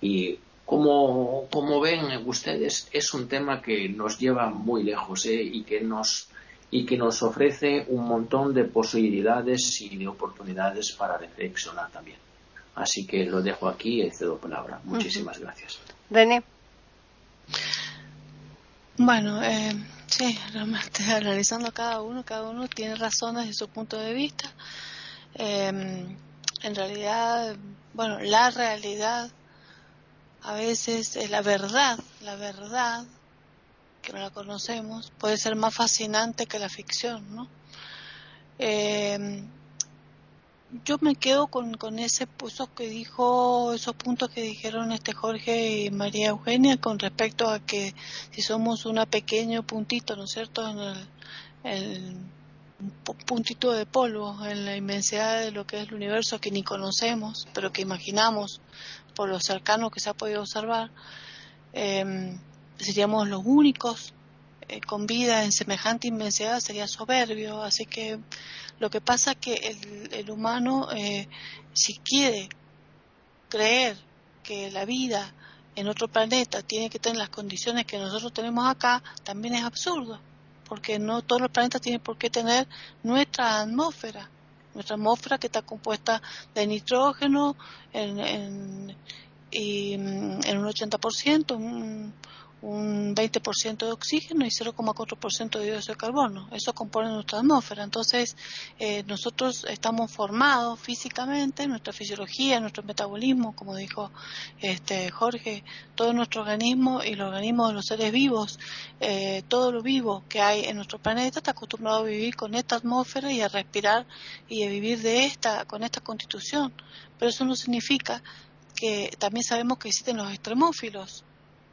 Y como, como ven ustedes, es un tema que nos lleva muy lejos ¿eh? y que nos y que nos ofrece un montón de posibilidades y de oportunidades para reflexionar también. Así que lo dejo aquí y cedo palabra. Muchísimas gracias. René. Bueno, eh, sí, realmente analizando cada uno, cada uno tiene razones de su punto de vista. Em, en realidad, bueno, la realidad a veces es la verdad, la verdad que no la conocemos, puede ser más fascinante que la ficción, ¿no? Eh, yo me quedo con, con ese puso que dijo, esos puntos que dijeron este Jorge y María Eugenia con respecto a que si somos un pequeño puntito, ¿no es cierto?, en el, el puntito de polvo en la inmensidad de lo que es el universo que ni conocemos, pero que imaginamos por lo cercano que se ha podido observar. Eh, seríamos los únicos eh, con vida en semejante inmensidad sería soberbio. Así que lo que pasa es que el, el humano, eh, si quiere creer que la vida en otro planeta tiene que tener las condiciones que nosotros tenemos acá, también es absurdo, porque no todos los planetas tienen por qué tener nuestra atmósfera, nuestra atmósfera que está compuesta de nitrógeno en, en, y, mm, en un 80%, un, un 20% de oxígeno y 0,4% de dióxido de carbono. Eso compone nuestra atmósfera. Entonces, eh, nosotros estamos formados físicamente, nuestra fisiología, nuestro metabolismo, como dijo este Jorge, todo nuestro organismo y los organismos de los seres vivos, eh, todo lo vivo que hay en nuestro planeta está acostumbrado a vivir con esta atmósfera y a respirar y a vivir de esta, con esta constitución. Pero eso no significa que también sabemos que existen los extremófilos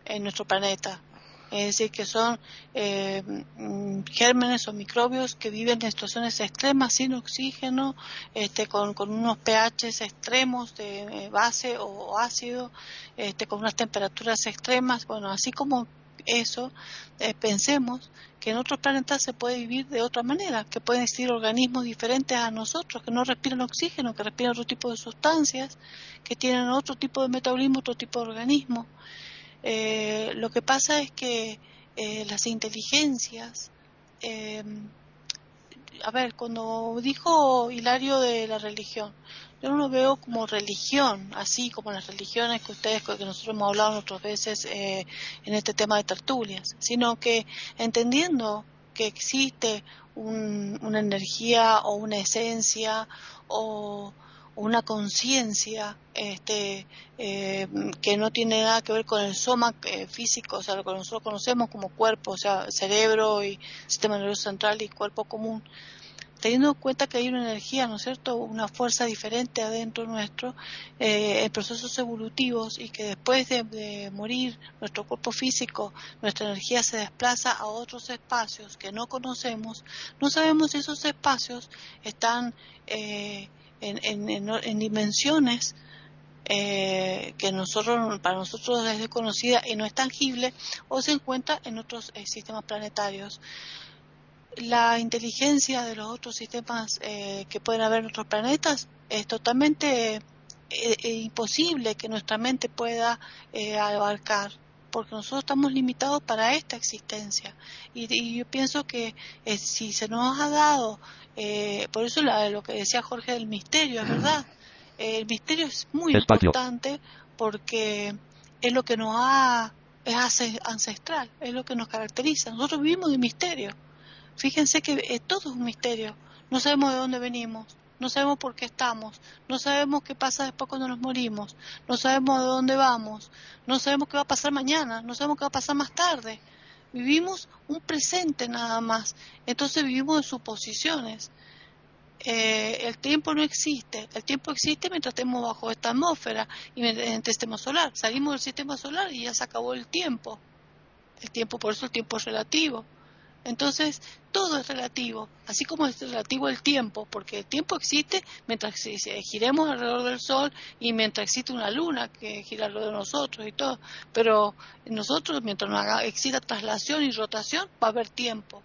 en nuestro planeta. Es decir, que son eh, mm, gérmenes o microbios que viven en situaciones extremas sin oxígeno, este, con, unos pHs extremos de eh, base o ácido, este, con unas temperaturas extremas. Bueno, así como eso, eh, pensemos que en otros planetas se puede vivir de otra manera, que pueden existir organismos diferentes a nosotros, que no respiran oxígeno, que respiran otro tipo de sustancias, que tienen otro tipo de metabolismo, otro tipo de organismo. Eh, lo que pasa es que eh, las inteligencias, eh, a ver, cuando dijo Hilario de la religión, yo no lo veo como religión, así como las religiones que ustedes, que nosotros hemos hablado otras veces en este tema de tertulias, sino que entendiendo que existe una energía o una esencia o una conciencia este, eh, que no tiene nada que ver con el soma eh, físico, o sea, lo que nosotros conocemos como cuerpo, o sea, cerebro y sistema nervioso central y cuerpo común, teniendo en cuenta que hay una energía, ¿no es cierto?, una fuerza diferente adentro nuestro eh, en procesos evolutivos y que después de, morir nuestro cuerpo físico, nuestra energía se desplaza a otros espacios que no conocemos, no sabemos si esos espacios están eh, en, en, dimensiones eh, que nosotros para nosotros es desconocida y no es tangible o se encuentra en otros eh, sistemas planetarios. La inteligencia de los otros sistemas eh, que pueden haber en otros planetas es totalmente imposible que nuestra mente pueda abarcar porque nosotros estamos limitados para esta existencia. Y, yo pienso que si se nos ha dado eh, por eso lo que decía Jorge del misterio, es verdad. el misterio es muy importante porque es lo que nos ha, es ancestral, es lo que nos caracteriza. Nosotros vivimos de misterio. Fíjense que eh, todo es un misterio. No sabemos de dónde venimos, no sabemos por qué estamos, no sabemos qué pasa después cuando nos morimos, no sabemos de dónde vamos, no sabemos qué va a pasar mañana, no sabemos qué va a pasar más tarde. Vivimos un presente nada más, entonces vivimos en suposiciones. eh, el tiempo no existe. El tiempo existe mientras estemos bajo esta atmósfera y mientras sistema solar. Salimos del sistema solar y ya se acabó el tiempo. El tiempo, por eso el tiempo es relativo. Entonces, todo es relativo, así como es relativo el tiempo, porque el tiempo existe mientras giremos alrededor del Sol y mientras existe una luna que gira alrededor de nosotros y todo. Pero nosotros, mientras no exista traslación y rotación, va a haber tiempo.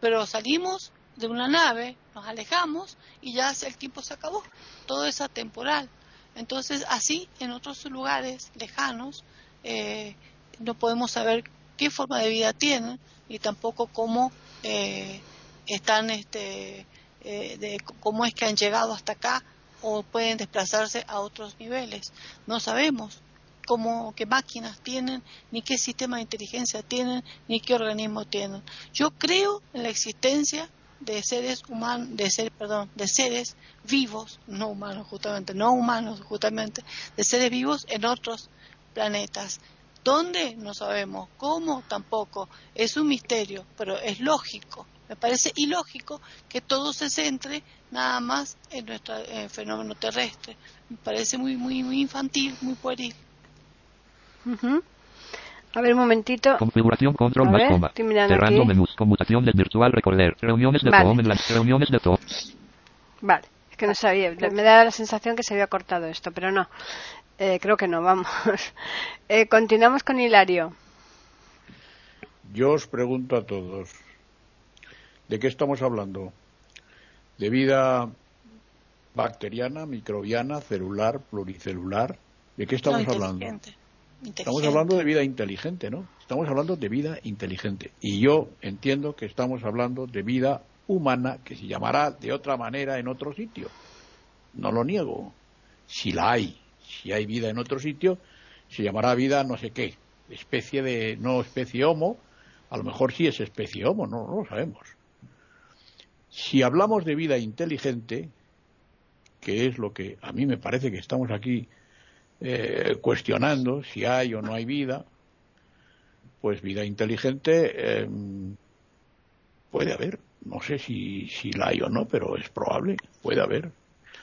Pero salimos de una nave, nos alejamos y ya el tiempo se acabó. Todo es atemporal. Entonces, así en otros lugares lejanos, eh, no podemos saber qué forma de vida tienen y tampoco cómo eh, están, este, eh, de cómo es que han llegado hasta acá o pueden desplazarse a otros niveles. No sabemos cómo, qué máquinas tienen, ni qué sistema de inteligencia tienen, ni qué organismo tienen. Yo creo en la existencia de seres humanos, de ser, perdón, de seres vivos, no humanos justamente, no humanos justamente, de seres vivos en otros planetas. ¿Dónde? No sabemos. ¿Cómo? Tampoco. Es un misterio, pero es lógico. Me parece ilógico que todo se centre nada más en nuestro fenómeno terrestre. Me parece muy, muy, muy infantil, muy pueril. A ver, un momentito. Configuración control más coma. Cerrando menús. Conmutación del virtual recorder. Reuniones de vale. en las reuniones de todo. Vale. Es que no sabía. Me da la sensación que se había cortado esto, pero no. Eh, creo que no, vamos. [LAUGHS] Eh, continuamos con Hilario. Yo os pregunto a todos, ¿de qué estamos hablando? ¿De vida bacteriana, microbiana, celular, pluricelular? ¿De qué estamos hablando? Estamos hablando de vida inteligente, ¿no? Estamos hablando de vida inteligente. Y yo entiendo que estamos hablando de vida humana que se llamará de otra manera en otro sitio. No lo niego. Si la hay, si hay vida en otro sitio, se llamará vida no sé qué, especie de, no especie homo, a lo mejor sí es especie homo, no, lo sabemos. Si hablamos de vida inteligente, que es lo que a mí me parece que estamos aquí eh, cuestionando, si hay o no hay vida, pues vida inteligente em, puede haber. No sé si, si la hay o no, pero es probable, puede haber.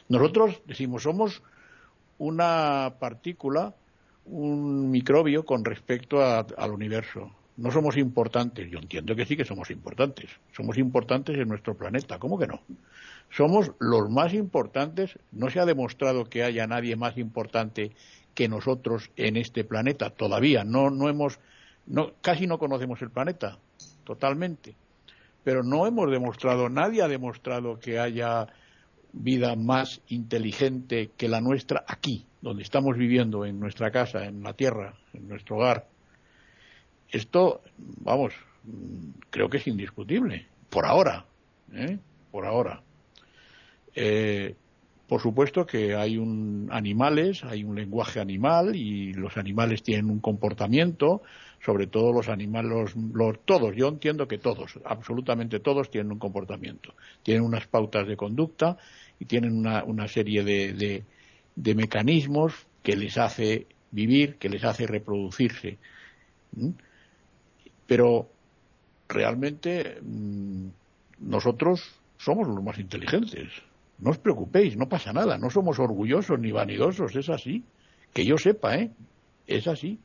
Nosotros decimos, somos una partícula, un microbio con respecto al universo. No somos importantes. Yo entiendo que sí que somos importantes. Somos importantes en nuestro planeta. ¿Cómo que no? Somos los más importantes. No se ha demostrado que haya nadie más importante que nosotros en este planeta. Todavía no, no hemos, no, casi no conocemos el planeta totalmente. Pero no hemos demostrado, nadie ha demostrado que haya vida más inteligente que la nuestra aquí, donde estamos viviendo, en nuestra casa, en la tierra, en nuestro hogar. Esto, vamos, creo que es indiscutible, por ahora, ¿eh? por ahora. Eh, por supuesto que hay un animales, hay un lenguaje animal y los animales tienen un comportamiento, sobre todo los animales, los, todos, yo entiendo que todos, absolutamente todos tienen un comportamiento, tienen unas pautas de conducta y tienen una, una serie de, de, mecanismos que les hace vivir, que les hace reproducirse. Pero realmente mm, nosotros somos los más inteligentes. No os preocupéis, no pasa nada, no somos orgullosos ni vanidosos, es así. Que yo sepa, ¿eh? Es así.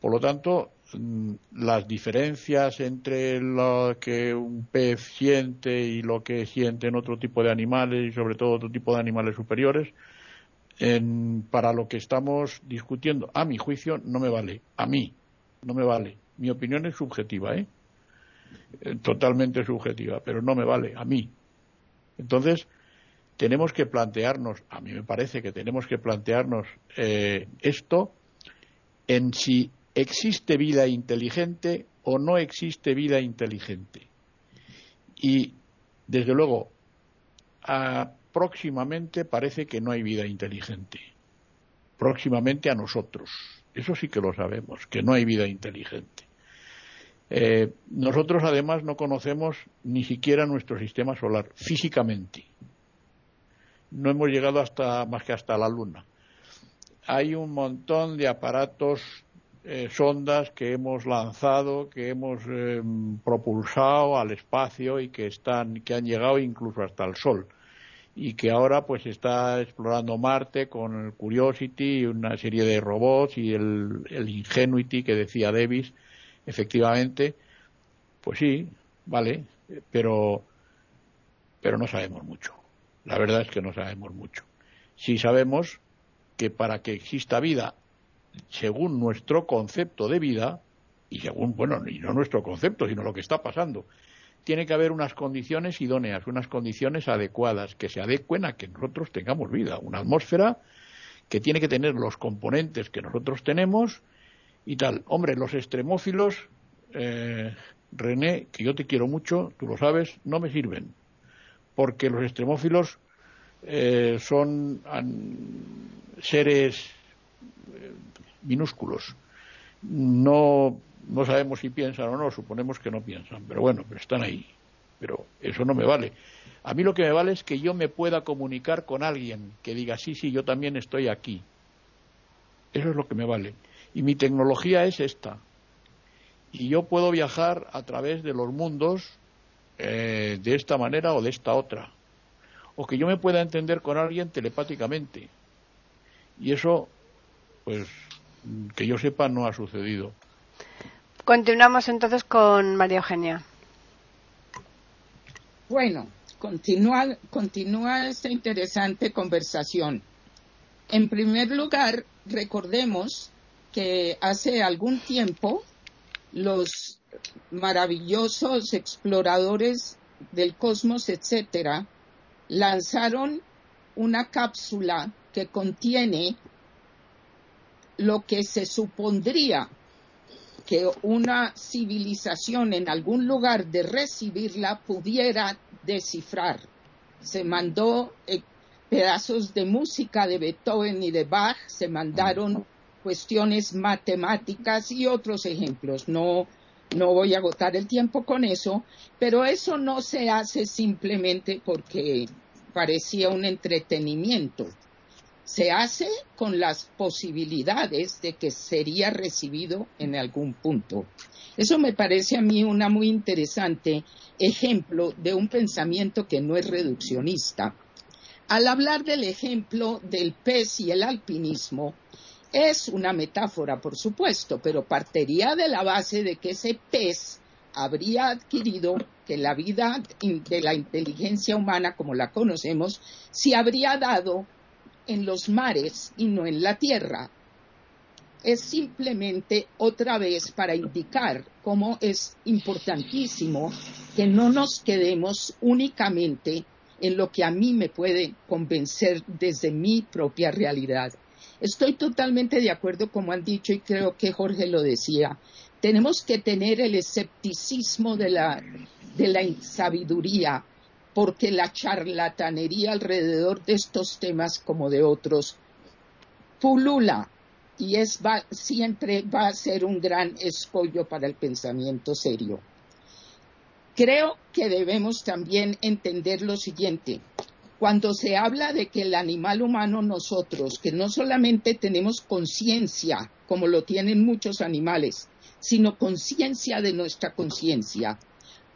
Por lo tanto, mm, las diferencias entre lo que un pez siente y lo que sienten otro tipo de animales y sobre todo otro tipo de animales superiores, para lo que estamos discutiendo, a mi juicio, no me vale. A mí, no me vale. Mi opinión es subjetiva, ¿eh? eh totalmente subjetiva, pero no me vale, a mí. Entonces, tenemos que plantearnos, a mí me parece que tenemos que plantearnos eh, esto en si existe vida inteligente o no existe vida inteligente. Y, desde luego, próximamente parece que no hay vida inteligente. Próximamente a nosotros. Eso sí que lo sabemos, que no hay vida inteligente. Eh, nosotros además no conocemos ni siquiera nuestro sistema solar físicamente. No hemos llegado hasta más que hasta la Luna. Hay un montón de aparatos eh, sondas que hemos lanzado, que hemos em, propulsado al espacio y que están, que han llegado incluso hasta el Sol y que ahora pues está explorando Marte con el Curiosity y una serie de robots y el, el Ingenuity que decía Davis, efectivamente, pues sí, vale, pero pero no sabemos mucho. La verdad es que no sabemos mucho. Sí sabemos que para que exista vida, según nuestro concepto de vida, y según, bueno, y no nuestro concepto, sino lo que está pasando, tiene que haber unas condiciones idóneas, unas condiciones adecuadas, que se adecuen a que nosotros tengamos vida. Una atmósfera que tiene que tener los componentes que nosotros tenemos y tal. Hombre, los extremófilos, eh, René, que yo te quiero mucho, tú lo sabes, no me sirven porque los extremófilos eh, son seres eh, minúsculos. No, no sabemos si piensan o no, suponemos que no piensan, pero bueno, pero están ahí. Pero eso no me vale. A mí lo que me vale es que yo me pueda comunicar con alguien que diga, sí, sí, yo también estoy aquí. Eso es lo que me vale. Y mi tecnología es esta. Y yo puedo viajar a través de los mundos eh, de esta manera o de esta otra. O que yo me pueda entender con alguien telepáticamente. Y eso, pues, que yo sepa, no ha sucedido. Continuamos entonces con María Eugenia. Bueno, continúa, continúa esta interesante conversación. En primer lugar, recordemos que hace algún tiempo los maravillosos exploradores del cosmos, etcétera, lanzaron una cápsula que contiene lo que se supondría que una civilización en algún lugar de recibirla pudiera descifrar. Se mandó eh, pedazos de música de Beethoven y de Bach, se mandaron cuestiones matemáticas y otros ejemplos. No no voy a agotar el tiempo con eso, pero eso no se hace simplemente porque parecía un entretenimiento. Se hace con las posibilidades de que sería recibido en algún punto. Eso me parece a mí una muy interesante ejemplo de un pensamiento que no es reduccionista. Al hablar del ejemplo del pez y el alpinismo, es una metáfora, por supuesto, pero partiría de la base de que ese pez habría adquirido que la vida de la inteligencia humana como la conocemos se habría dado en los mares y no en la tierra. Es simplemente otra vez para indicar cómo es importantísimo que no nos quedemos únicamente en lo que a mí me puede convencer desde mi propia realidad Estoy totalmente de acuerdo, como han dicho, y creo que Jorge lo decía. Tenemos que tener el escepticismo de la, de la sabiduría, porque la charlatanería alrededor de estos temas, como de otros, pulula y es, siempre va a ser un gran escollo para el pensamiento serio. Creo que debemos también entender lo siguiente cuando se habla de que el animal humano nosotros, que no solamente tenemos conciencia, como lo tienen muchos animales, sino conciencia de nuestra conciencia,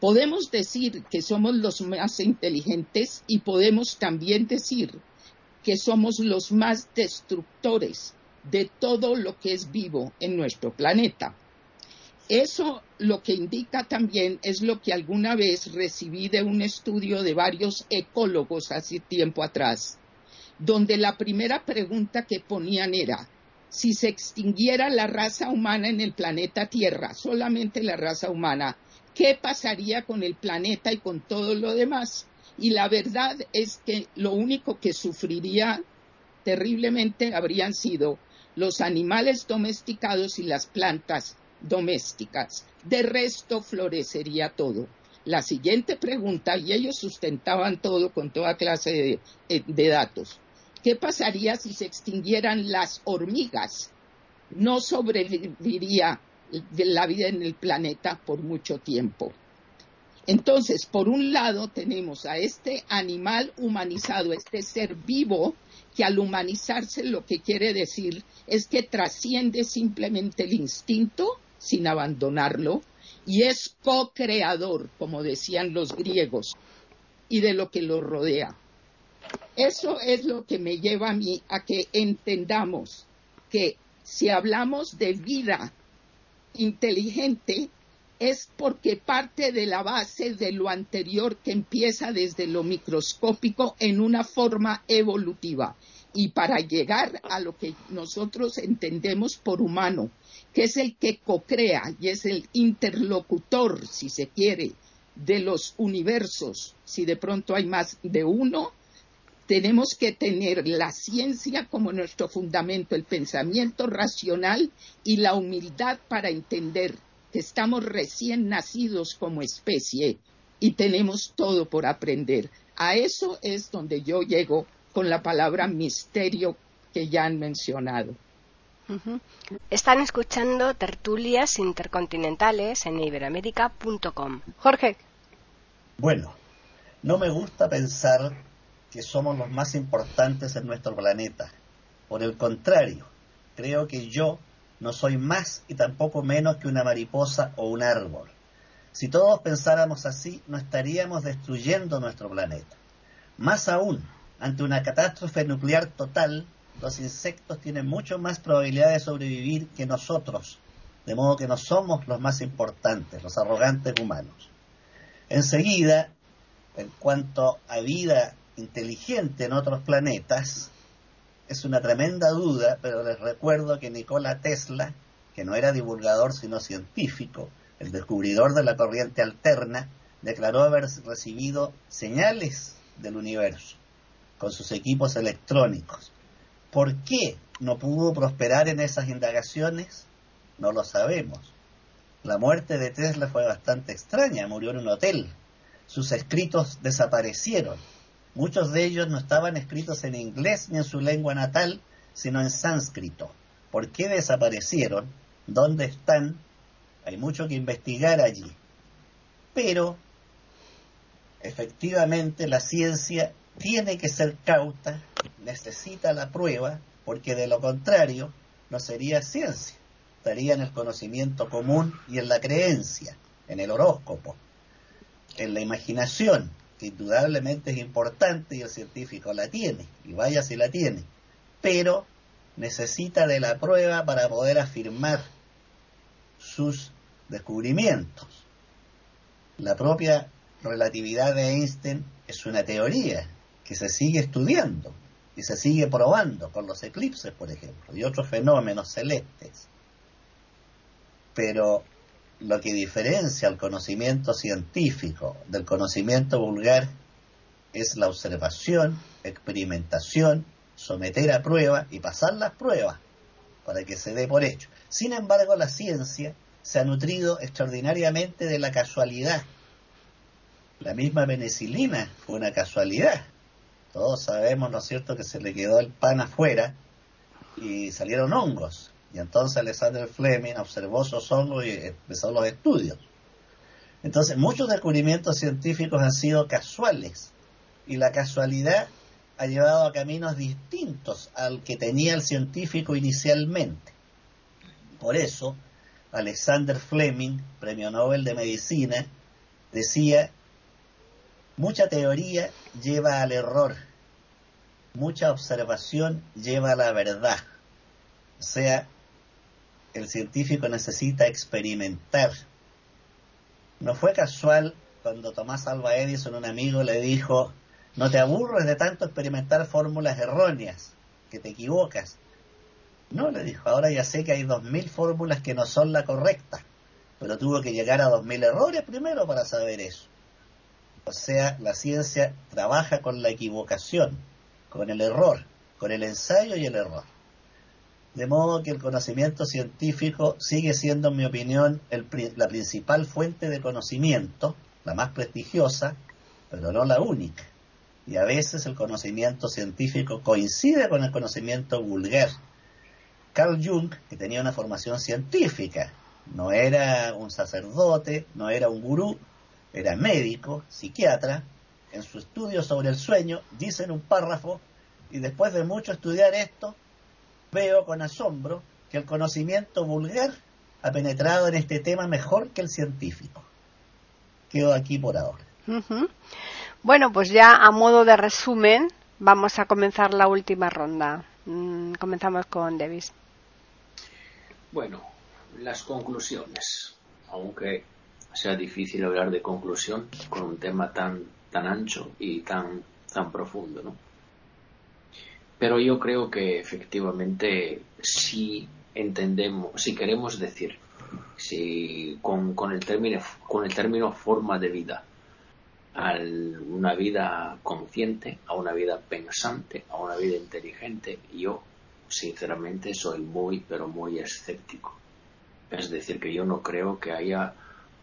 podemos decir que somos los más inteligentes y podemos también decir que somos los más destructores de todo lo que es vivo en nuestro planeta. Eso lo que indica también es lo que alguna vez recibí de un estudio de varios ecólogos hace tiempo atrás, donde la primera pregunta que ponían era, si se extinguiera la raza humana en el planeta Tierra, solamente la raza humana, ¿qué pasaría con el planeta y con todo lo demás? Y la verdad es que lo único que sufriría terriblemente habrían sido los animales domesticados y las plantas domésticas. De resto florecería todo. La siguiente pregunta, y ellos sustentaban todo con toda clase de, de datos. ¿Qué pasaría si se extinguieran las hormigas? No sobreviviría la vida en el planeta por mucho tiempo. Entonces, por un lado tenemos a este animal humanizado, este ser vivo, que al humanizarse lo que quiere decir es que trasciende simplemente el instinto sin abandonarlo y es co-creador, como decían los griegos, y de lo que lo rodea. Eso es lo que me lleva a mí a que entendamos que si hablamos de vida inteligente, es porque parte de la base de lo anterior que empieza desde lo microscópico en una forma evolutiva. Y para llegar a lo que nosotros entendemos por humano, que es el que co-crea y es el interlocutor, si se quiere, de los universos, si de pronto hay más de uno, tenemos que tener la ciencia como nuestro fundamento, el pensamiento racional y la humildad para entender que estamos recién nacidos como especie y tenemos todo por aprender. A eso es donde yo llego con la palabra misterio que ya han mencionado. Están escuchando tertulias intercontinentales en iberoamérica.com. Jorge. Bueno, no me gusta pensar que somos los más importantes en nuestro planeta. Por el contrario, creo que yo no soy más y tampoco menos que una mariposa o un árbol. Si todos pensáramos así, no estaríamos destruyendo nuestro planeta. Más aún, ante una catástrofe nuclear total, los insectos tienen mucho más probabilidad de sobrevivir que nosotros, de modo que no somos los más importantes, los arrogantes humanos. Enseguida, en cuanto a vida inteligente en otros planetas, es una tremenda duda, pero les recuerdo que Nikola Tesla, que no era divulgador sino científico, el descubridor de la corriente alterna, declaró haber recibido señales del universo con sus equipos electrónicos. ¿Por qué no pudo prosperar en esas indagaciones? No lo sabemos. La muerte de Tesla fue bastante extraña, murió en un hotel. Sus escritos desaparecieron Muchos de ellos no estaban escritos en inglés ni en su lengua natal, sino en sánscrito. ¿Por qué desaparecieron? ¿Dónde están? Hay mucho que investigar allí. Pero, efectivamente, la ciencia tiene que ser cauta, necesita la prueba, porque de lo contrario no sería ciencia, estaría en el conocimiento común y en la creencia, en el horóscopo, en la imaginación, indudablemente es importante y el científico la tiene, y vaya si la tiene, pero necesita de la prueba para poder afirmar sus descubrimientos. La propia relatividad de Einstein es una teoría que se sigue estudiando y se sigue probando con los eclipses, por ejemplo, y otros fenómenos celestes. Pero lo que diferencia al conocimiento científico del conocimiento vulgar es la observación, experimentación, someter a prueba y pasar las pruebas para que se dé por hecho. Sin embargo, la ciencia se ha nutrido extraordinariamente de la casualidad. La misma penicilina fue una casualidad. Todos sabemos, ¿no es cierto?, que se le quedó el pan afuera y salieron hongos. Y entonces Alexander Fleming observó esos hongos y empezó los estudios. Entonces, muchos descubrimientos científicos han sido casuales y la casualidad ha llevado a caminos distintos al que tenía el científico inicialmente. Por eso, Alexander Fleming, premio Nobel de Medicina, decía, mucha teoría lleva al error, mucha observación lleva a la verdad. O sea, el científico necesita experimentar. No fue casual cuando Tomás Alva Edison, un amigo, le dijo, no te aburres de tanto experimentar fórmulas erróneas, que te equivocas. No, le dijo, ahora ya sé que hay dos mil fórmulas que no son la correcta, pero tuvo que llegar a dos mil errores primero para saber eso. O sea, la ciencia trabaja con la equivocación, con el error, con el ensayo y el error. De modo que el conocimiento científico sigue siendo, en mi opinión, la principal fuente de conocimiento, la más prestigiosa, pero no la única. Y a veces el conocimiento científico coincide con el conocimiento vulgar. Carl Jung, que tenía una formación científica, no era un sacerdote, no era un gurú, era médico, psiquiatra, en su estudio sobre el sueño dice en un párrafo, y después de mucho estudiar esto, veo con asombro que el conocimiento vulgar ha penetrado en este tema mejor que el científico. Quedo aquí por ahora. Bueno, pues ya a modo de resumen, vamos a comenzar la última ronda. Mm, comenzamos con Davis. Bueno, las conclusiones. Aunque sea difícil hablar de conclusión con un tema tan, tan ancho y tan, tan profundo, ¿no? Pero yo creo que efectivamente si entendemos, si queremos decir, si con, con, el término, con el término forma de vida, a una vida consciente, a una vida pensante, a una vida inteligente, yo sinceramente soy muy, pero muy escéptico. Es decir, que yo no creo que haya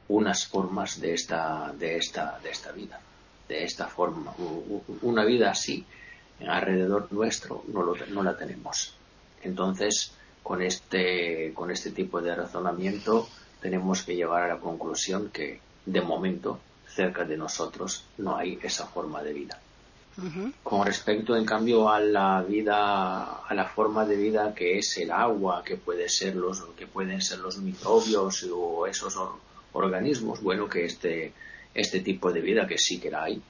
unas formas de esta, de esta, de esta vida, de esta forma. Una vida así alrededor nuestro no, lo, no la tenemos. Entonces, con este, con este tipo de razonamiento tenemos que llegar a la conclusión que de momento cerca de nosotros no hay esa forma de vida. Con respecto, en cambio, a la vida, a la forma de vida que es el agua, que puede ser los, que pueden ser los microbios o esos organismos, bueno, que este, este tipo de vida que sí que la hay,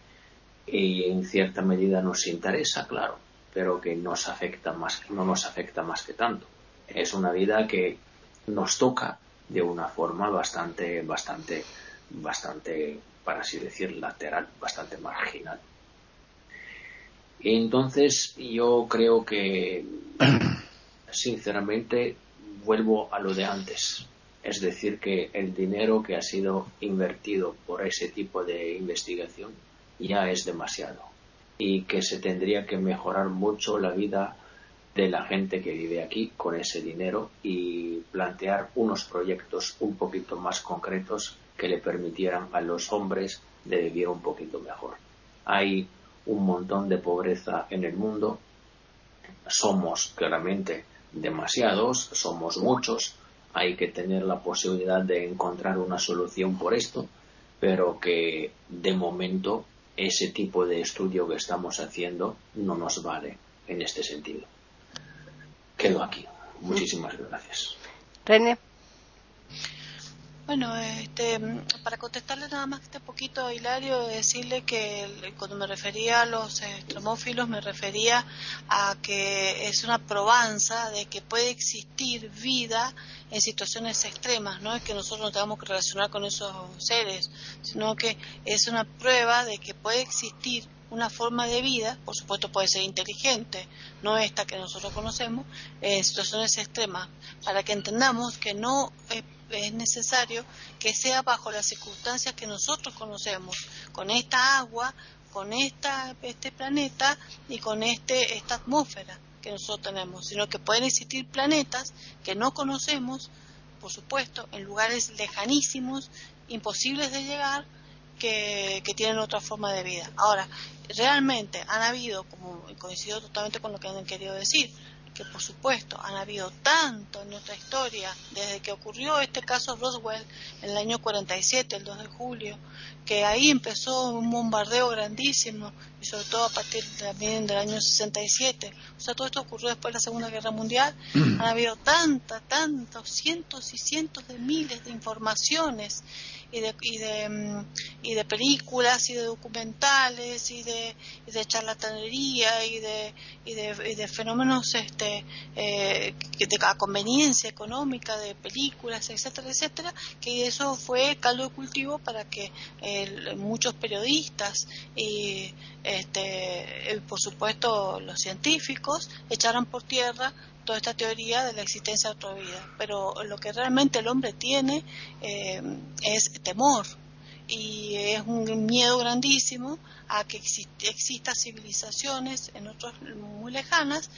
y en cierta medida nos interesa, claro, pero que nos afecta más, no nos afecta más que tanto. Es una vida que nos toca de una forma bastante, bastante, bastante, para así decir, lateral, bastante marginal. Entonces, yo creo que, [COUGHS] sinceramente, vuelvo a lo de antes. Es decir, que el dinero que ha sido invertido por ese tipo de investigación ya es demasiado. Y que se tendría que mejorar mucho la vida de la gente que vive aquí con ese dinero y plantear unos proyectos un poquito más concretos que le permitieran a los hombres de vivir un poquito mejor. Hay un montón de pobreza en el mundo, somos claramente demasiados, somos muchos, hay que tener la posibilidad de encontrar una solución por esto, pero que de momento ese tipo de estudio que estamos haciendo no nos vale en este sentido. Quedo aquí. Muchísimas gracias. René. Bueno, este, para contestarle nada más este poquito a Hilario, decirle que cuando me refería a los estromófilos me refería a que es una probanza de que puede existir vida en situaciones extremas, no es que nosotros nos tengamos que relacionar con esos seres, sino que es una prueba de que puede existir una forma de vida, por supuesto puede ser inteligente, no esta que nosotros conocemos, en situaciones extremas, para que entendamos que no es necesario que sea bajo las circunstancias que nosotros conocemos, con esta agua, con esta, este planeta y con este, esta atmósfera que nosotros tenemos, sino que pueden existir planetas que no conocemos, por supuesto, en lugares lejanísimos, imposibles de llegar, que, que, tienen otra forma de vida. Ahora, realmente han habido, como coincido totalmente con lo que han querido decir, que por supuesto han habido tanto en nuestra historia, desde que ocurrió este caso Roswell en el año 47, el 2 de julio, que ahí empezó un bombardeo grandísimo y sobre todo a partir también del año 67. O sea, todo esto ocurrió después de la Segunda Guerra Mundial. [CLEARS THROAT] Han habido tantas, tantos, cientos y cientos de miles de informaciones y de, y de, mm, y de películas y de documentales y de, y de charlatanería y de, y de, y de fenómenos este, eh, de conveniencia económica de películas, etcétera, etcétera, que eso fue caldo de cultivo para que muchos periodistas y este, eh, por supuesto los científicos echaran por tierra toda esta teoría de la existencia de otra vida. Pero lo que realmente el hombre tiene eh, es temor y es un miedo grandísimo a que existan civilizaciones en otros muy lejanas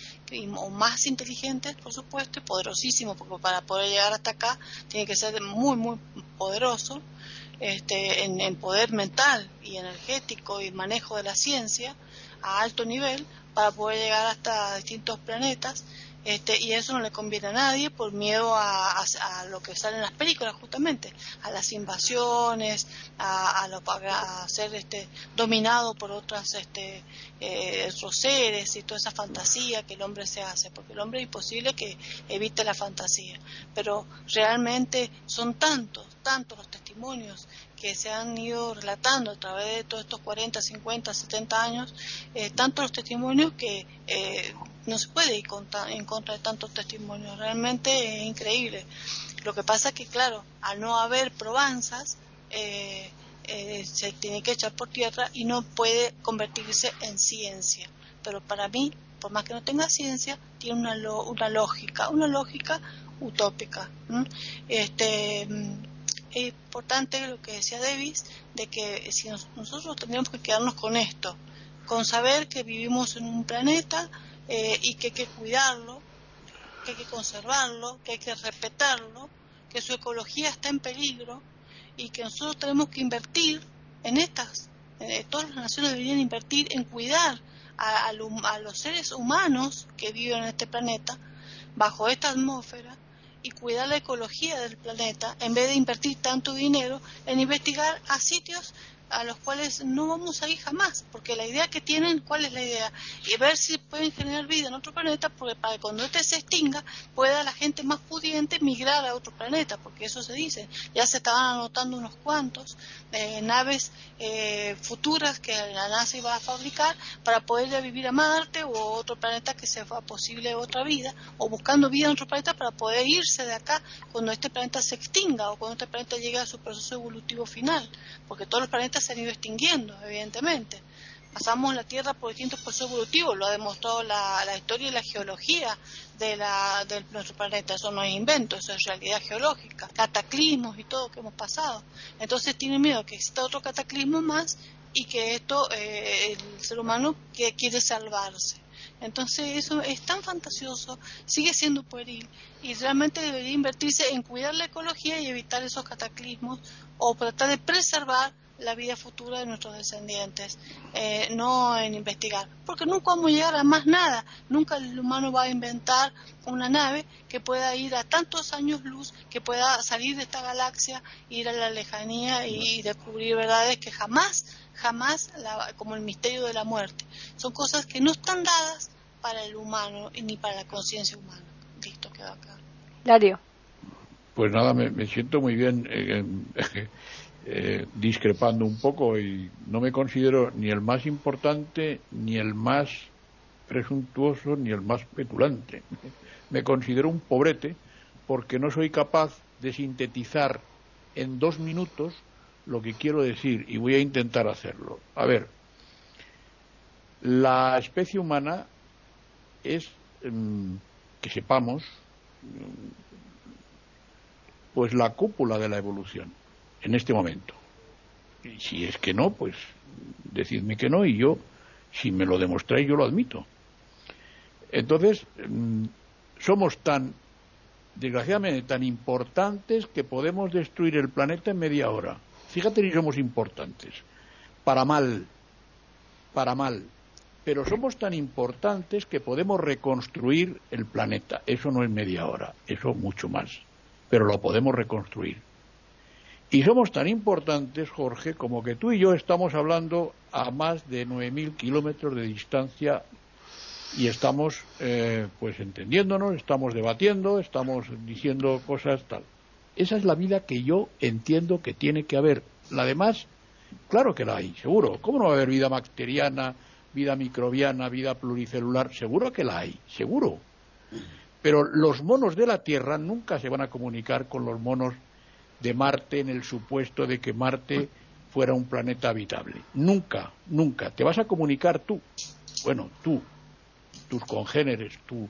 o más inteligentes, por supuesto, y poderosísimos, porque para poder llegar hasta acá tiene que ser muy, muy poderoso este, en poder mental y energético y manejo de la ciencia a alto nivel para poder llegar hasta distintos planetas Este, y eso no le conviene a nadie por miedo a, lo que sale en las películas justamente, a las invasiones, a, a, ser este, dominado por otras, este, eh, otros seres y toda esa fantasía que el hombre se hace, porque el hombre es imposible que evite la fantasía, pero realmente son tantos, tantos los testimonios que se han ido relatando a través de todos estos 40, 50, 70 años, eh, tantos testimonios que eh, no se puede ir en contra de tantos testimonios. Realmente es increíble. Lo que pasa es que, claro, al no haber probanzas, eh, se tiene que echar por tierra y no puede convertirse en ciencia. Pero para mí, por más que no tenga ciencia, tiene una, una lógica, una lógica utópica. Este, es importante lo que decía Davis, de que si nosotros tendríamos que quedarnos con esto, con saber que vivimos en un planeta eh, y que hay que cuidarlo, que hay que conservarlo, que hay que respetarlo, que su ecología está en peligro y que nosotros tenemos que invertir en estas, eh, todas las naciones deberían invertir en cuidar a los seres humanos que viven en este planeta bajo esta atmósfera y cuidar la ecología del planeta en vez de invertir tanto dinero en investigar a sitios a los cuales no vamos a ir jamás, porque la idea que tienen, ¿cuál es la idea? Y ver si pueden generar vida en otro planeta, porque para que cuando este se extinga, pueda la gente más pudiente migrar a otro planeta, porque eso se dice. Ya se estaban anotando unos cuantos eh, naves eh, futuras que la NASA iba a fabricar para poder vivir a Marte o otro planeta que sea posible otra vida, o buscando vida en otro planeta para poder irse de acá cuando este planeta se extinga o cuando este planeta llegue a su proceso evolutivo final, porque todos los planetas se han ido extinguiendo, evidentemente. Pasamos la Tierra por distintos procesos evolutivos, lo ha demostrado la, historia y la geología de, la, de nuestro planeta. Eso no es invento, eso es realidad geológica, cataclismos y todo que hemos pasado. Entonces tiene miedo que exista otro cataclismo más y que esto, eh, el ser humano que quiere salvarse. Entonces eso es tan fantasioso, sigue siendo pueril y realmente debería invertirse en cuidar la ecología y evitar esos cataclismos o tratar de preservar la vida futura de nuestros descendientes, eh, no en investigar, porque nunca vamos a llegar a más nada, nunca el humano va a inventar una nave que pueda ir a tantos años luz, que pueda salir de esta galaxia, ir a la lejanía y, descubrir verdades que jamás, jamás, como el misterio de la muerte, son cosas que no están dadas para el humano ni para la conciencia humana. Listo, queda acá. Dario. Pues nada, me, siento muy bien. Eh, eh, discrepando un poco y no me considero ni el más importante, ni el más presuntuoso, ni el más petulante. Me considero un pobrete porque no soy capaz de sintetizar en dos minutos lo que quiero decir y voy a intentar hacerlo. A ver, la especie humana es, em, que sepamos, pues la cúpula de la evolución en este momento. Y si es que no, pues decidme que no y yo, si me lo demostráis, yo lo admito. Entonces, mm, somos tan, desgraciadamente, tan importantes que podemos destruir el planeta en media hora. Fíjate si somos importantes. Para mal, para mal. Pero somos tan importantes que podemos reconstruir el planeta. Eso no es media hora, eso mucho más. Pero lo podemos reconstruir. Y somos tan importantes, Jorge, como que tú y yo estamos hablando a más de 9.000 kilómetros de distancia y estamos eh, pues entendiéndonos, estamos debatiendo, estamos diciendo cosas tal. Esa es la vida que yo entiendo que tiene que haber. La demás, claro que la hay, seguro. ¿Cómo no va a haber vida bacteriana, vida microbiana, vida pluricelular? Seguro que la hay, seguro. Pero los monos de la Tierra nunca se van a comunicar con los monos de Marte en el supuesto de que Marte fuera un planeta habitable. Nunca, nunca. Te vas a comunicar tú, bueno, tú, tus congéneres, tu,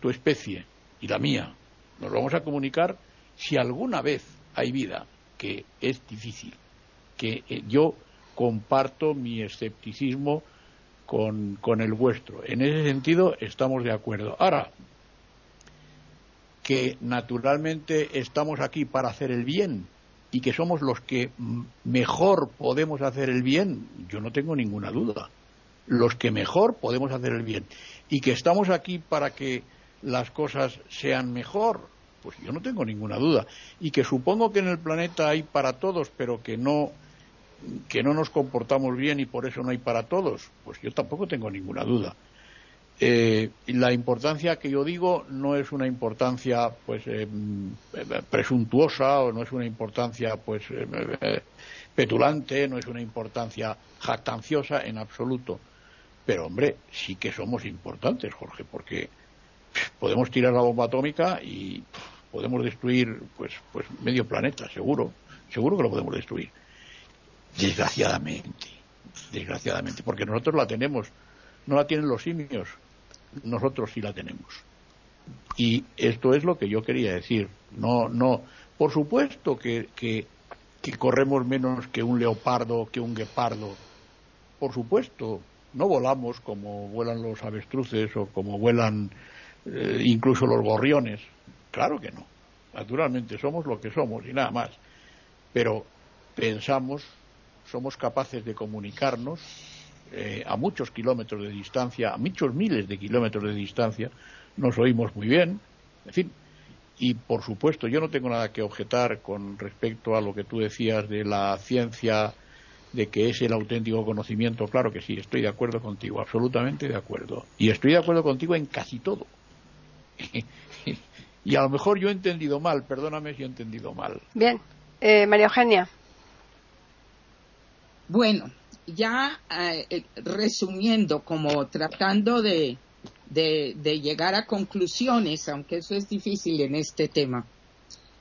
tu especie y la mía. Nos vamos a comunicar si alguna vez hay vida, que es difícil, que eh, yo comparto mi escepticismo con, con el vuestro. En ese sentido estamos de acuerdo. Ahora, que naturalmente estamos aquí para hacer el bien y que somos los que mejor podemos hacer el bien, yo no tengo ninguna duda. Los que mejor podemos hacer el bien. Y que estamos aquí para que las cosas sean mejor, pues yo no tengo ninguna duda. Y que supongo que en el planeta hay para todos, pero que no, que no nos comportamos bien y por eso no hay para todos, pues yo tampoco tengo ninguna duda. Eh, la importancia que yo digo no es una importancia pues eh, presuntuosa o no es una importancia pues eh, petulante, no es una importancia jactanciosa en absoluto. Pero hombre, sí que somos importantes, Jorge, porque podemos tirar la bomba atómica y podemos destruir pues pues medio planeta, seguro, seguro que lo podemos destruir. Desgraciadamente, desgraciadamente, porque nosotros la tenemos, no la tienen los simios, nosotros sí la tenemos. Y esto es lo que yo quería decir. No, no, por supuesto que, que, corremos menos que un leopardo, que un guepardo. Por supuesto, no volamos como vuelan los avestruces o como vuelan eh, incluso los gorriones. Claro que no. Naturalmente somos lo que somos y nada más. Pero pensamos, somos capaces de comunicarnos eh, a muchos kilómetros de distancia, a muchos miles de kilómetros de distancia, nos oímos muy bien, en fin. Y por supuesto, yo no tengo nada que objetar con respecto a lo que tú decías de la ciencia, de que es el auténtico conocimiento. Claro que sí, estoy de acuerdo contigo, absolutamente de acuerdo. Y estoy de acuerdo contigo en casi todo. [LAUGHS] y a lo mejor yo he entendido mal, perdóname si he entendido mal. Bien, eh, María Eugenia. Bueno, ya eh, resumiendo, como tratando de, de, llegar a conclusiones, aunque eso es difícil en este tema.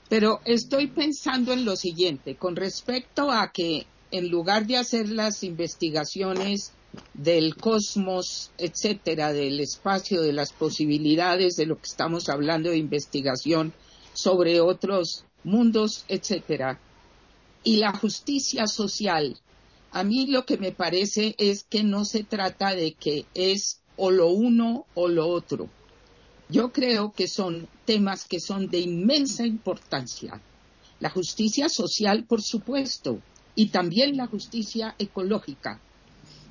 Pero estoy pensando en lo siguiente, con respecto a que en lugar de hacer las investigaciones del cosmos, etcétera, del espacio, de las posibilidades de lo que estamos hablando de investigación sobre otros mundos, etcétera, y la justicia social a mí lo que me parece es que no se trata de que es o lo uno o lo otro. Yo creo que son temas que son de inmensa importancia. La justicia social, por supuesto, y también la justicia ecológica.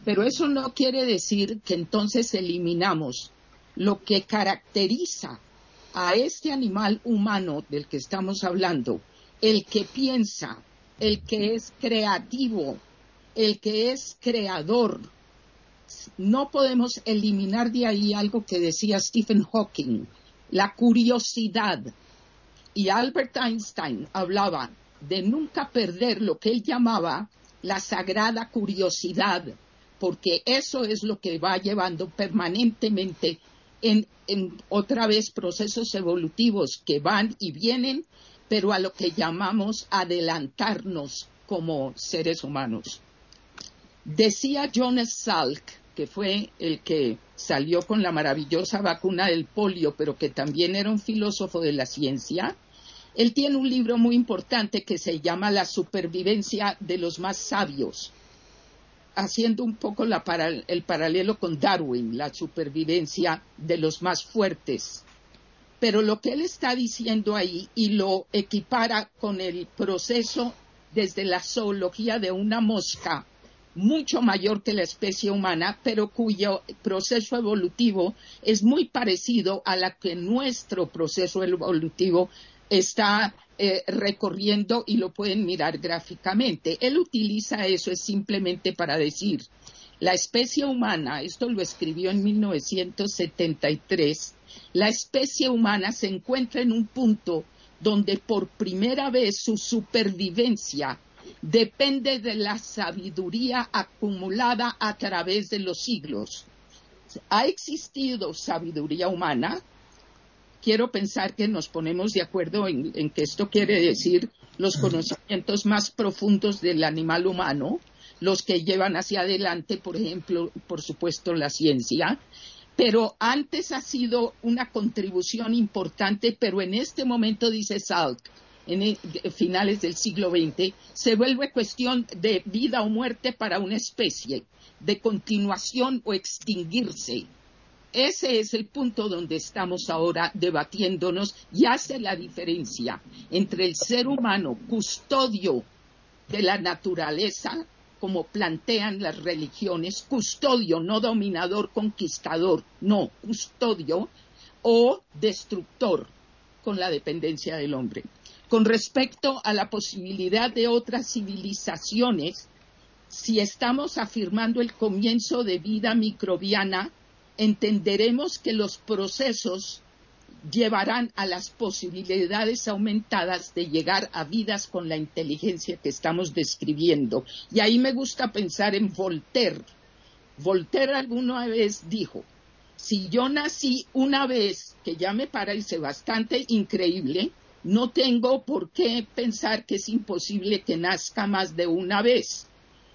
Pero eso no quiere decir que entonces eliminamos lo que caracteriza a este animal humano del que estamos hablando, el que piensa, el que es creativo, el que es creador. No podemos eliminar de ahí algo que decía Stephen Hawking, la curiosidad. Y Albert Einstein hablaba de nunca perder lo que él llamaba la sagrada curiosidad, porque eso es lo que va llevando permanentemente en, en, otra vez procesos evolutivos que van y vienen, pero a lo que llamamos adelantarnos como seres humanos. Decía John Salk, que fue el que salió con la maravillosa vacuna del polio, pero que también era un filósofo de la ciencia, él tiene un libro muy importante que se llama La supervivencia de los más sabios, haciendo un poco el paralelo con Darwin, la supervivencia de los más fuertes. Pero lo que él está diciendo ahí y lo equipara con el proceso desde la zoología de una mosca mucho mayor que la especie humana, pero cuyo proceso evolutivo es muy parecido a la que nuestro proceso evolutivo está eh, recorriendo y lo pueden mirar gráficamente. Él utiliza eso es simplemente para decir, la especie humana, esto lo escribió en 1973, la especie humana se encuentra en un punto donde por primera vez su supervivencia depende de la sabiduría acumulada a través de los siglos. Ha existido sabiduría humana. Quiero pensar que nos ponemos de acuerdo en, que esto quiere decir los conocimientos más profundos del animal humano, los que llevan hacia adelante, por ejemplo, por supuesto, la ciencia, pero antes ha sido una contribución importante, pero en este momento, dice Salk, en finales del siglo XX, se vuelve cuestión de vida o muerte para una especie, de continuación o extinguirse. Ese es el punto donde estamos ahora debatiéndonos y hace la diferencia entre el ser humano custodio de la naturaleza, como plantean las religiones, custodio, no dominador, conquistador, no, custodio, o destructor con la dependencia del hombre. Con respecto a la posibilidad de otras civilizaciones, si estamos afirmando el comienzo de vida microbiana, entenderemos que los procesos llevarán a las posibilidades aumentadas de llegar a vidas con la inteligencia que estamos describiendo. Y ahí me gusta pensar en Voltaire. Voltaire alguna vez dijo, si yo nací una vez, que ya me parece bastante increíble, no tengo por qué pensar que es imposible que nazca más de una vez.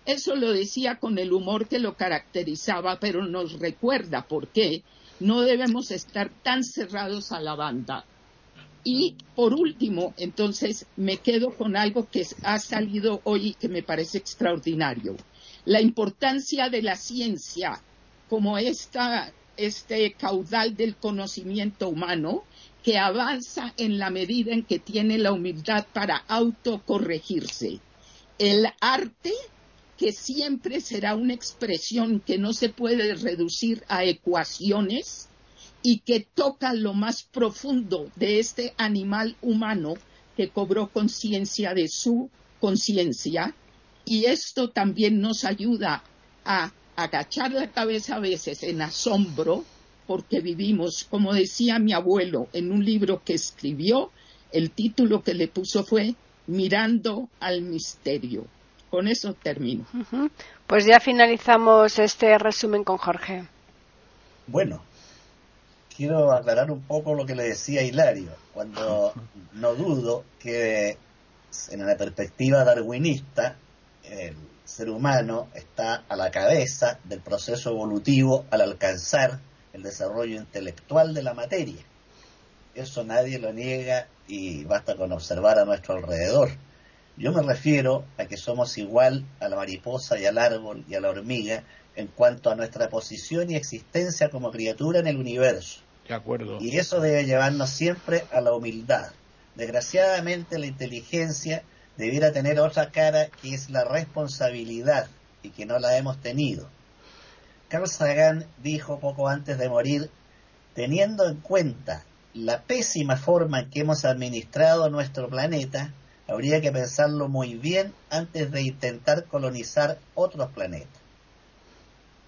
Eso lo decía con el humor que lo caracterizaba, pero nos recuerda por qué no debemos estar tan cerrados a la banda. Y por último, entonces me quedo con algo que ha salido hoy y que me parece extraordinario. La importancia de la ciencia como esta, este caudal del conocimiento humano que avanza en la medida en que tiene la humildad para autocorregirse. El arte que siempre será una expresión que no se puede reducir a ecuaciones y que toca lo más profundo de este animal humano que cobró conciencia de su conciencia y esto también nos ayuda a agachar la cabeza a veces en asombro porque vivimos, como decía mi abuelo en un libro que escribió, el título que le puso fue Mirando al Misterio. Con eso termino. Pues ya finalizamos este resumen con Jorge. Bueno, quiero aclarar un poco lo que le decía Hilario, cuando no dudo que en la perspectiva darwinista el ser humano está a la cabeza del proceso evolutivo al alcanzar el desarrollo intelectual de la materia. Eso nadie lo niega y basta con observar a nuestro alrededor. Yo me refiero a que somos igual a la mariposa y al árbol y a la hormiga en cuanto a nuestra posición y existencia como criatura en el universo. De acuerdo. Y eso debe llevarnos siempre a la humildad. Desgraciadamente la inteligencia debiera tener otra cara que es la responsabilidad y que no la hemos tenido. Carl Sagan dijo poco antes de morir, teniendo en cuenta la pésima forma en que hemos administrado nuestro planeta, habría que pensarlo muy bien antes de intentar colonizar otros planetas.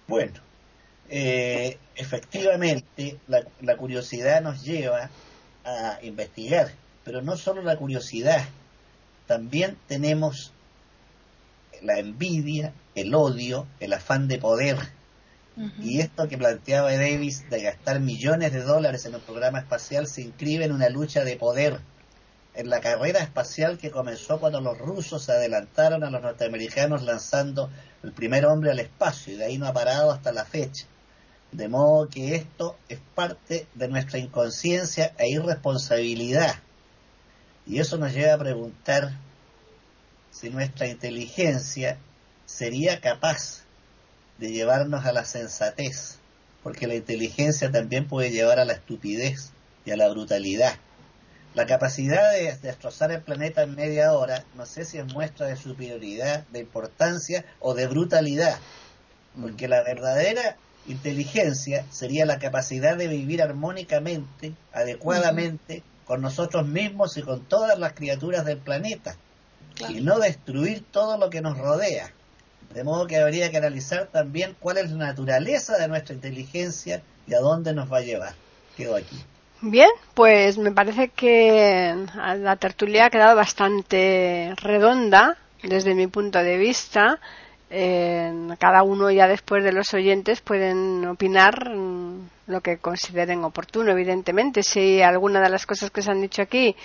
Bueno, eh, efectivamente la, curiosidad nos lleva a investigar, pero no solo la curiosidad, también tenemos la envidia, el odio, el afán de poder. Y esto que planteaba Davis de gastar millones de dólares en un programa espacial se inscribe en una lucha de poder en la carrera espacial que comenzó cuando los rusos se adelantaron a los norteamericanos lanzando el primer hombre al espacio y de ahí no ha parado hasta la fecha. De modo que esto es parte de nuestra inconsciencia e irresponsabilidad. Y eso nos lleva a preguntar si nuestra inteligencia sería capaz de llevarnos a la sensatez, porque la inteligencia también puede llevar a la estupidez y a la brutalidad. La capacidad de destrozar el planeta en media hora, no sé si es muestra de superioridad, de importancia o de brutalidad, porque la verdadera inteligencia sería la capacidad de vivir armónicamente, adecuadamente, con nosotros mismos y con todas las criaturas del planeta, y no destruir todo lo que nos rodea. De modo que habría que analizar también cuál es la naturaleza de nuestra inteligencia y a dónde nos va a llevar. Quedo aquí. Bien, pues me parece que la tertulia ha quedado bastante redonda desde mi punto de vista. cada uno ya después de los oyentes pueden opinar mm, lo que consideren oportuno, evidentemente. Si alguna de las cosas que se han dicho aquí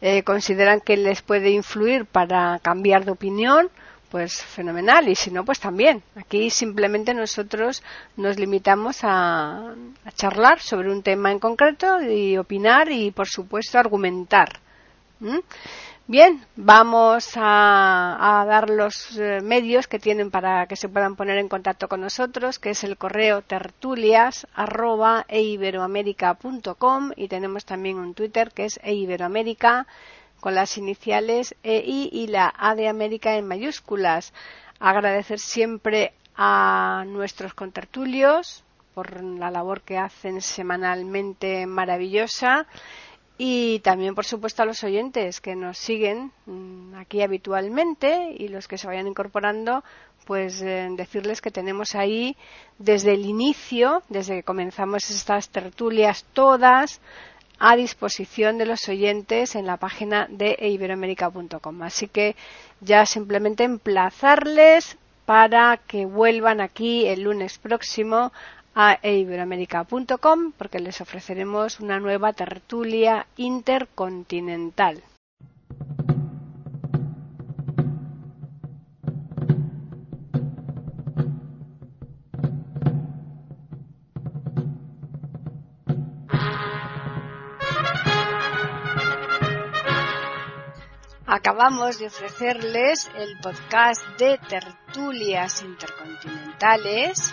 eh, consideran que les puede influir para cambiar de opinión, pues fenomenal. Y si no pues también. Aquí simplemente nosotros nos limitamos a, charlar sobre un tema en concreto y opinar y por supuesto argumentar bien vamos a, dar los eh, medios que tienen para que se puedan poner en contacto con nosotros que es el correo tertulias arroba y tenemos también un twitter que es eiberoamérica con las iniciales EI y la A de América en mayúsculas. Agradecer siempre a nuestros contertulios por la labor que hacen semanalmente maravillosa y también, por supuesto, a los oyentes que nos siguen mm, aquí habitualmente y los que se vayan incorporando, pues eh, decirles que tenemos ahí desde el inicio, desde que comenzamos estas tertulias todas, a disposición de los oyentes en la página de iberoamerica.com. Así que ya simplemente emplazarles para que vuelvan aquí el lunes próximo a iberoamerica.com porque les ofreceremos una nueva tertulia intercontinental. acabamos de ofrecerles el podcast de tertulias intercontinentales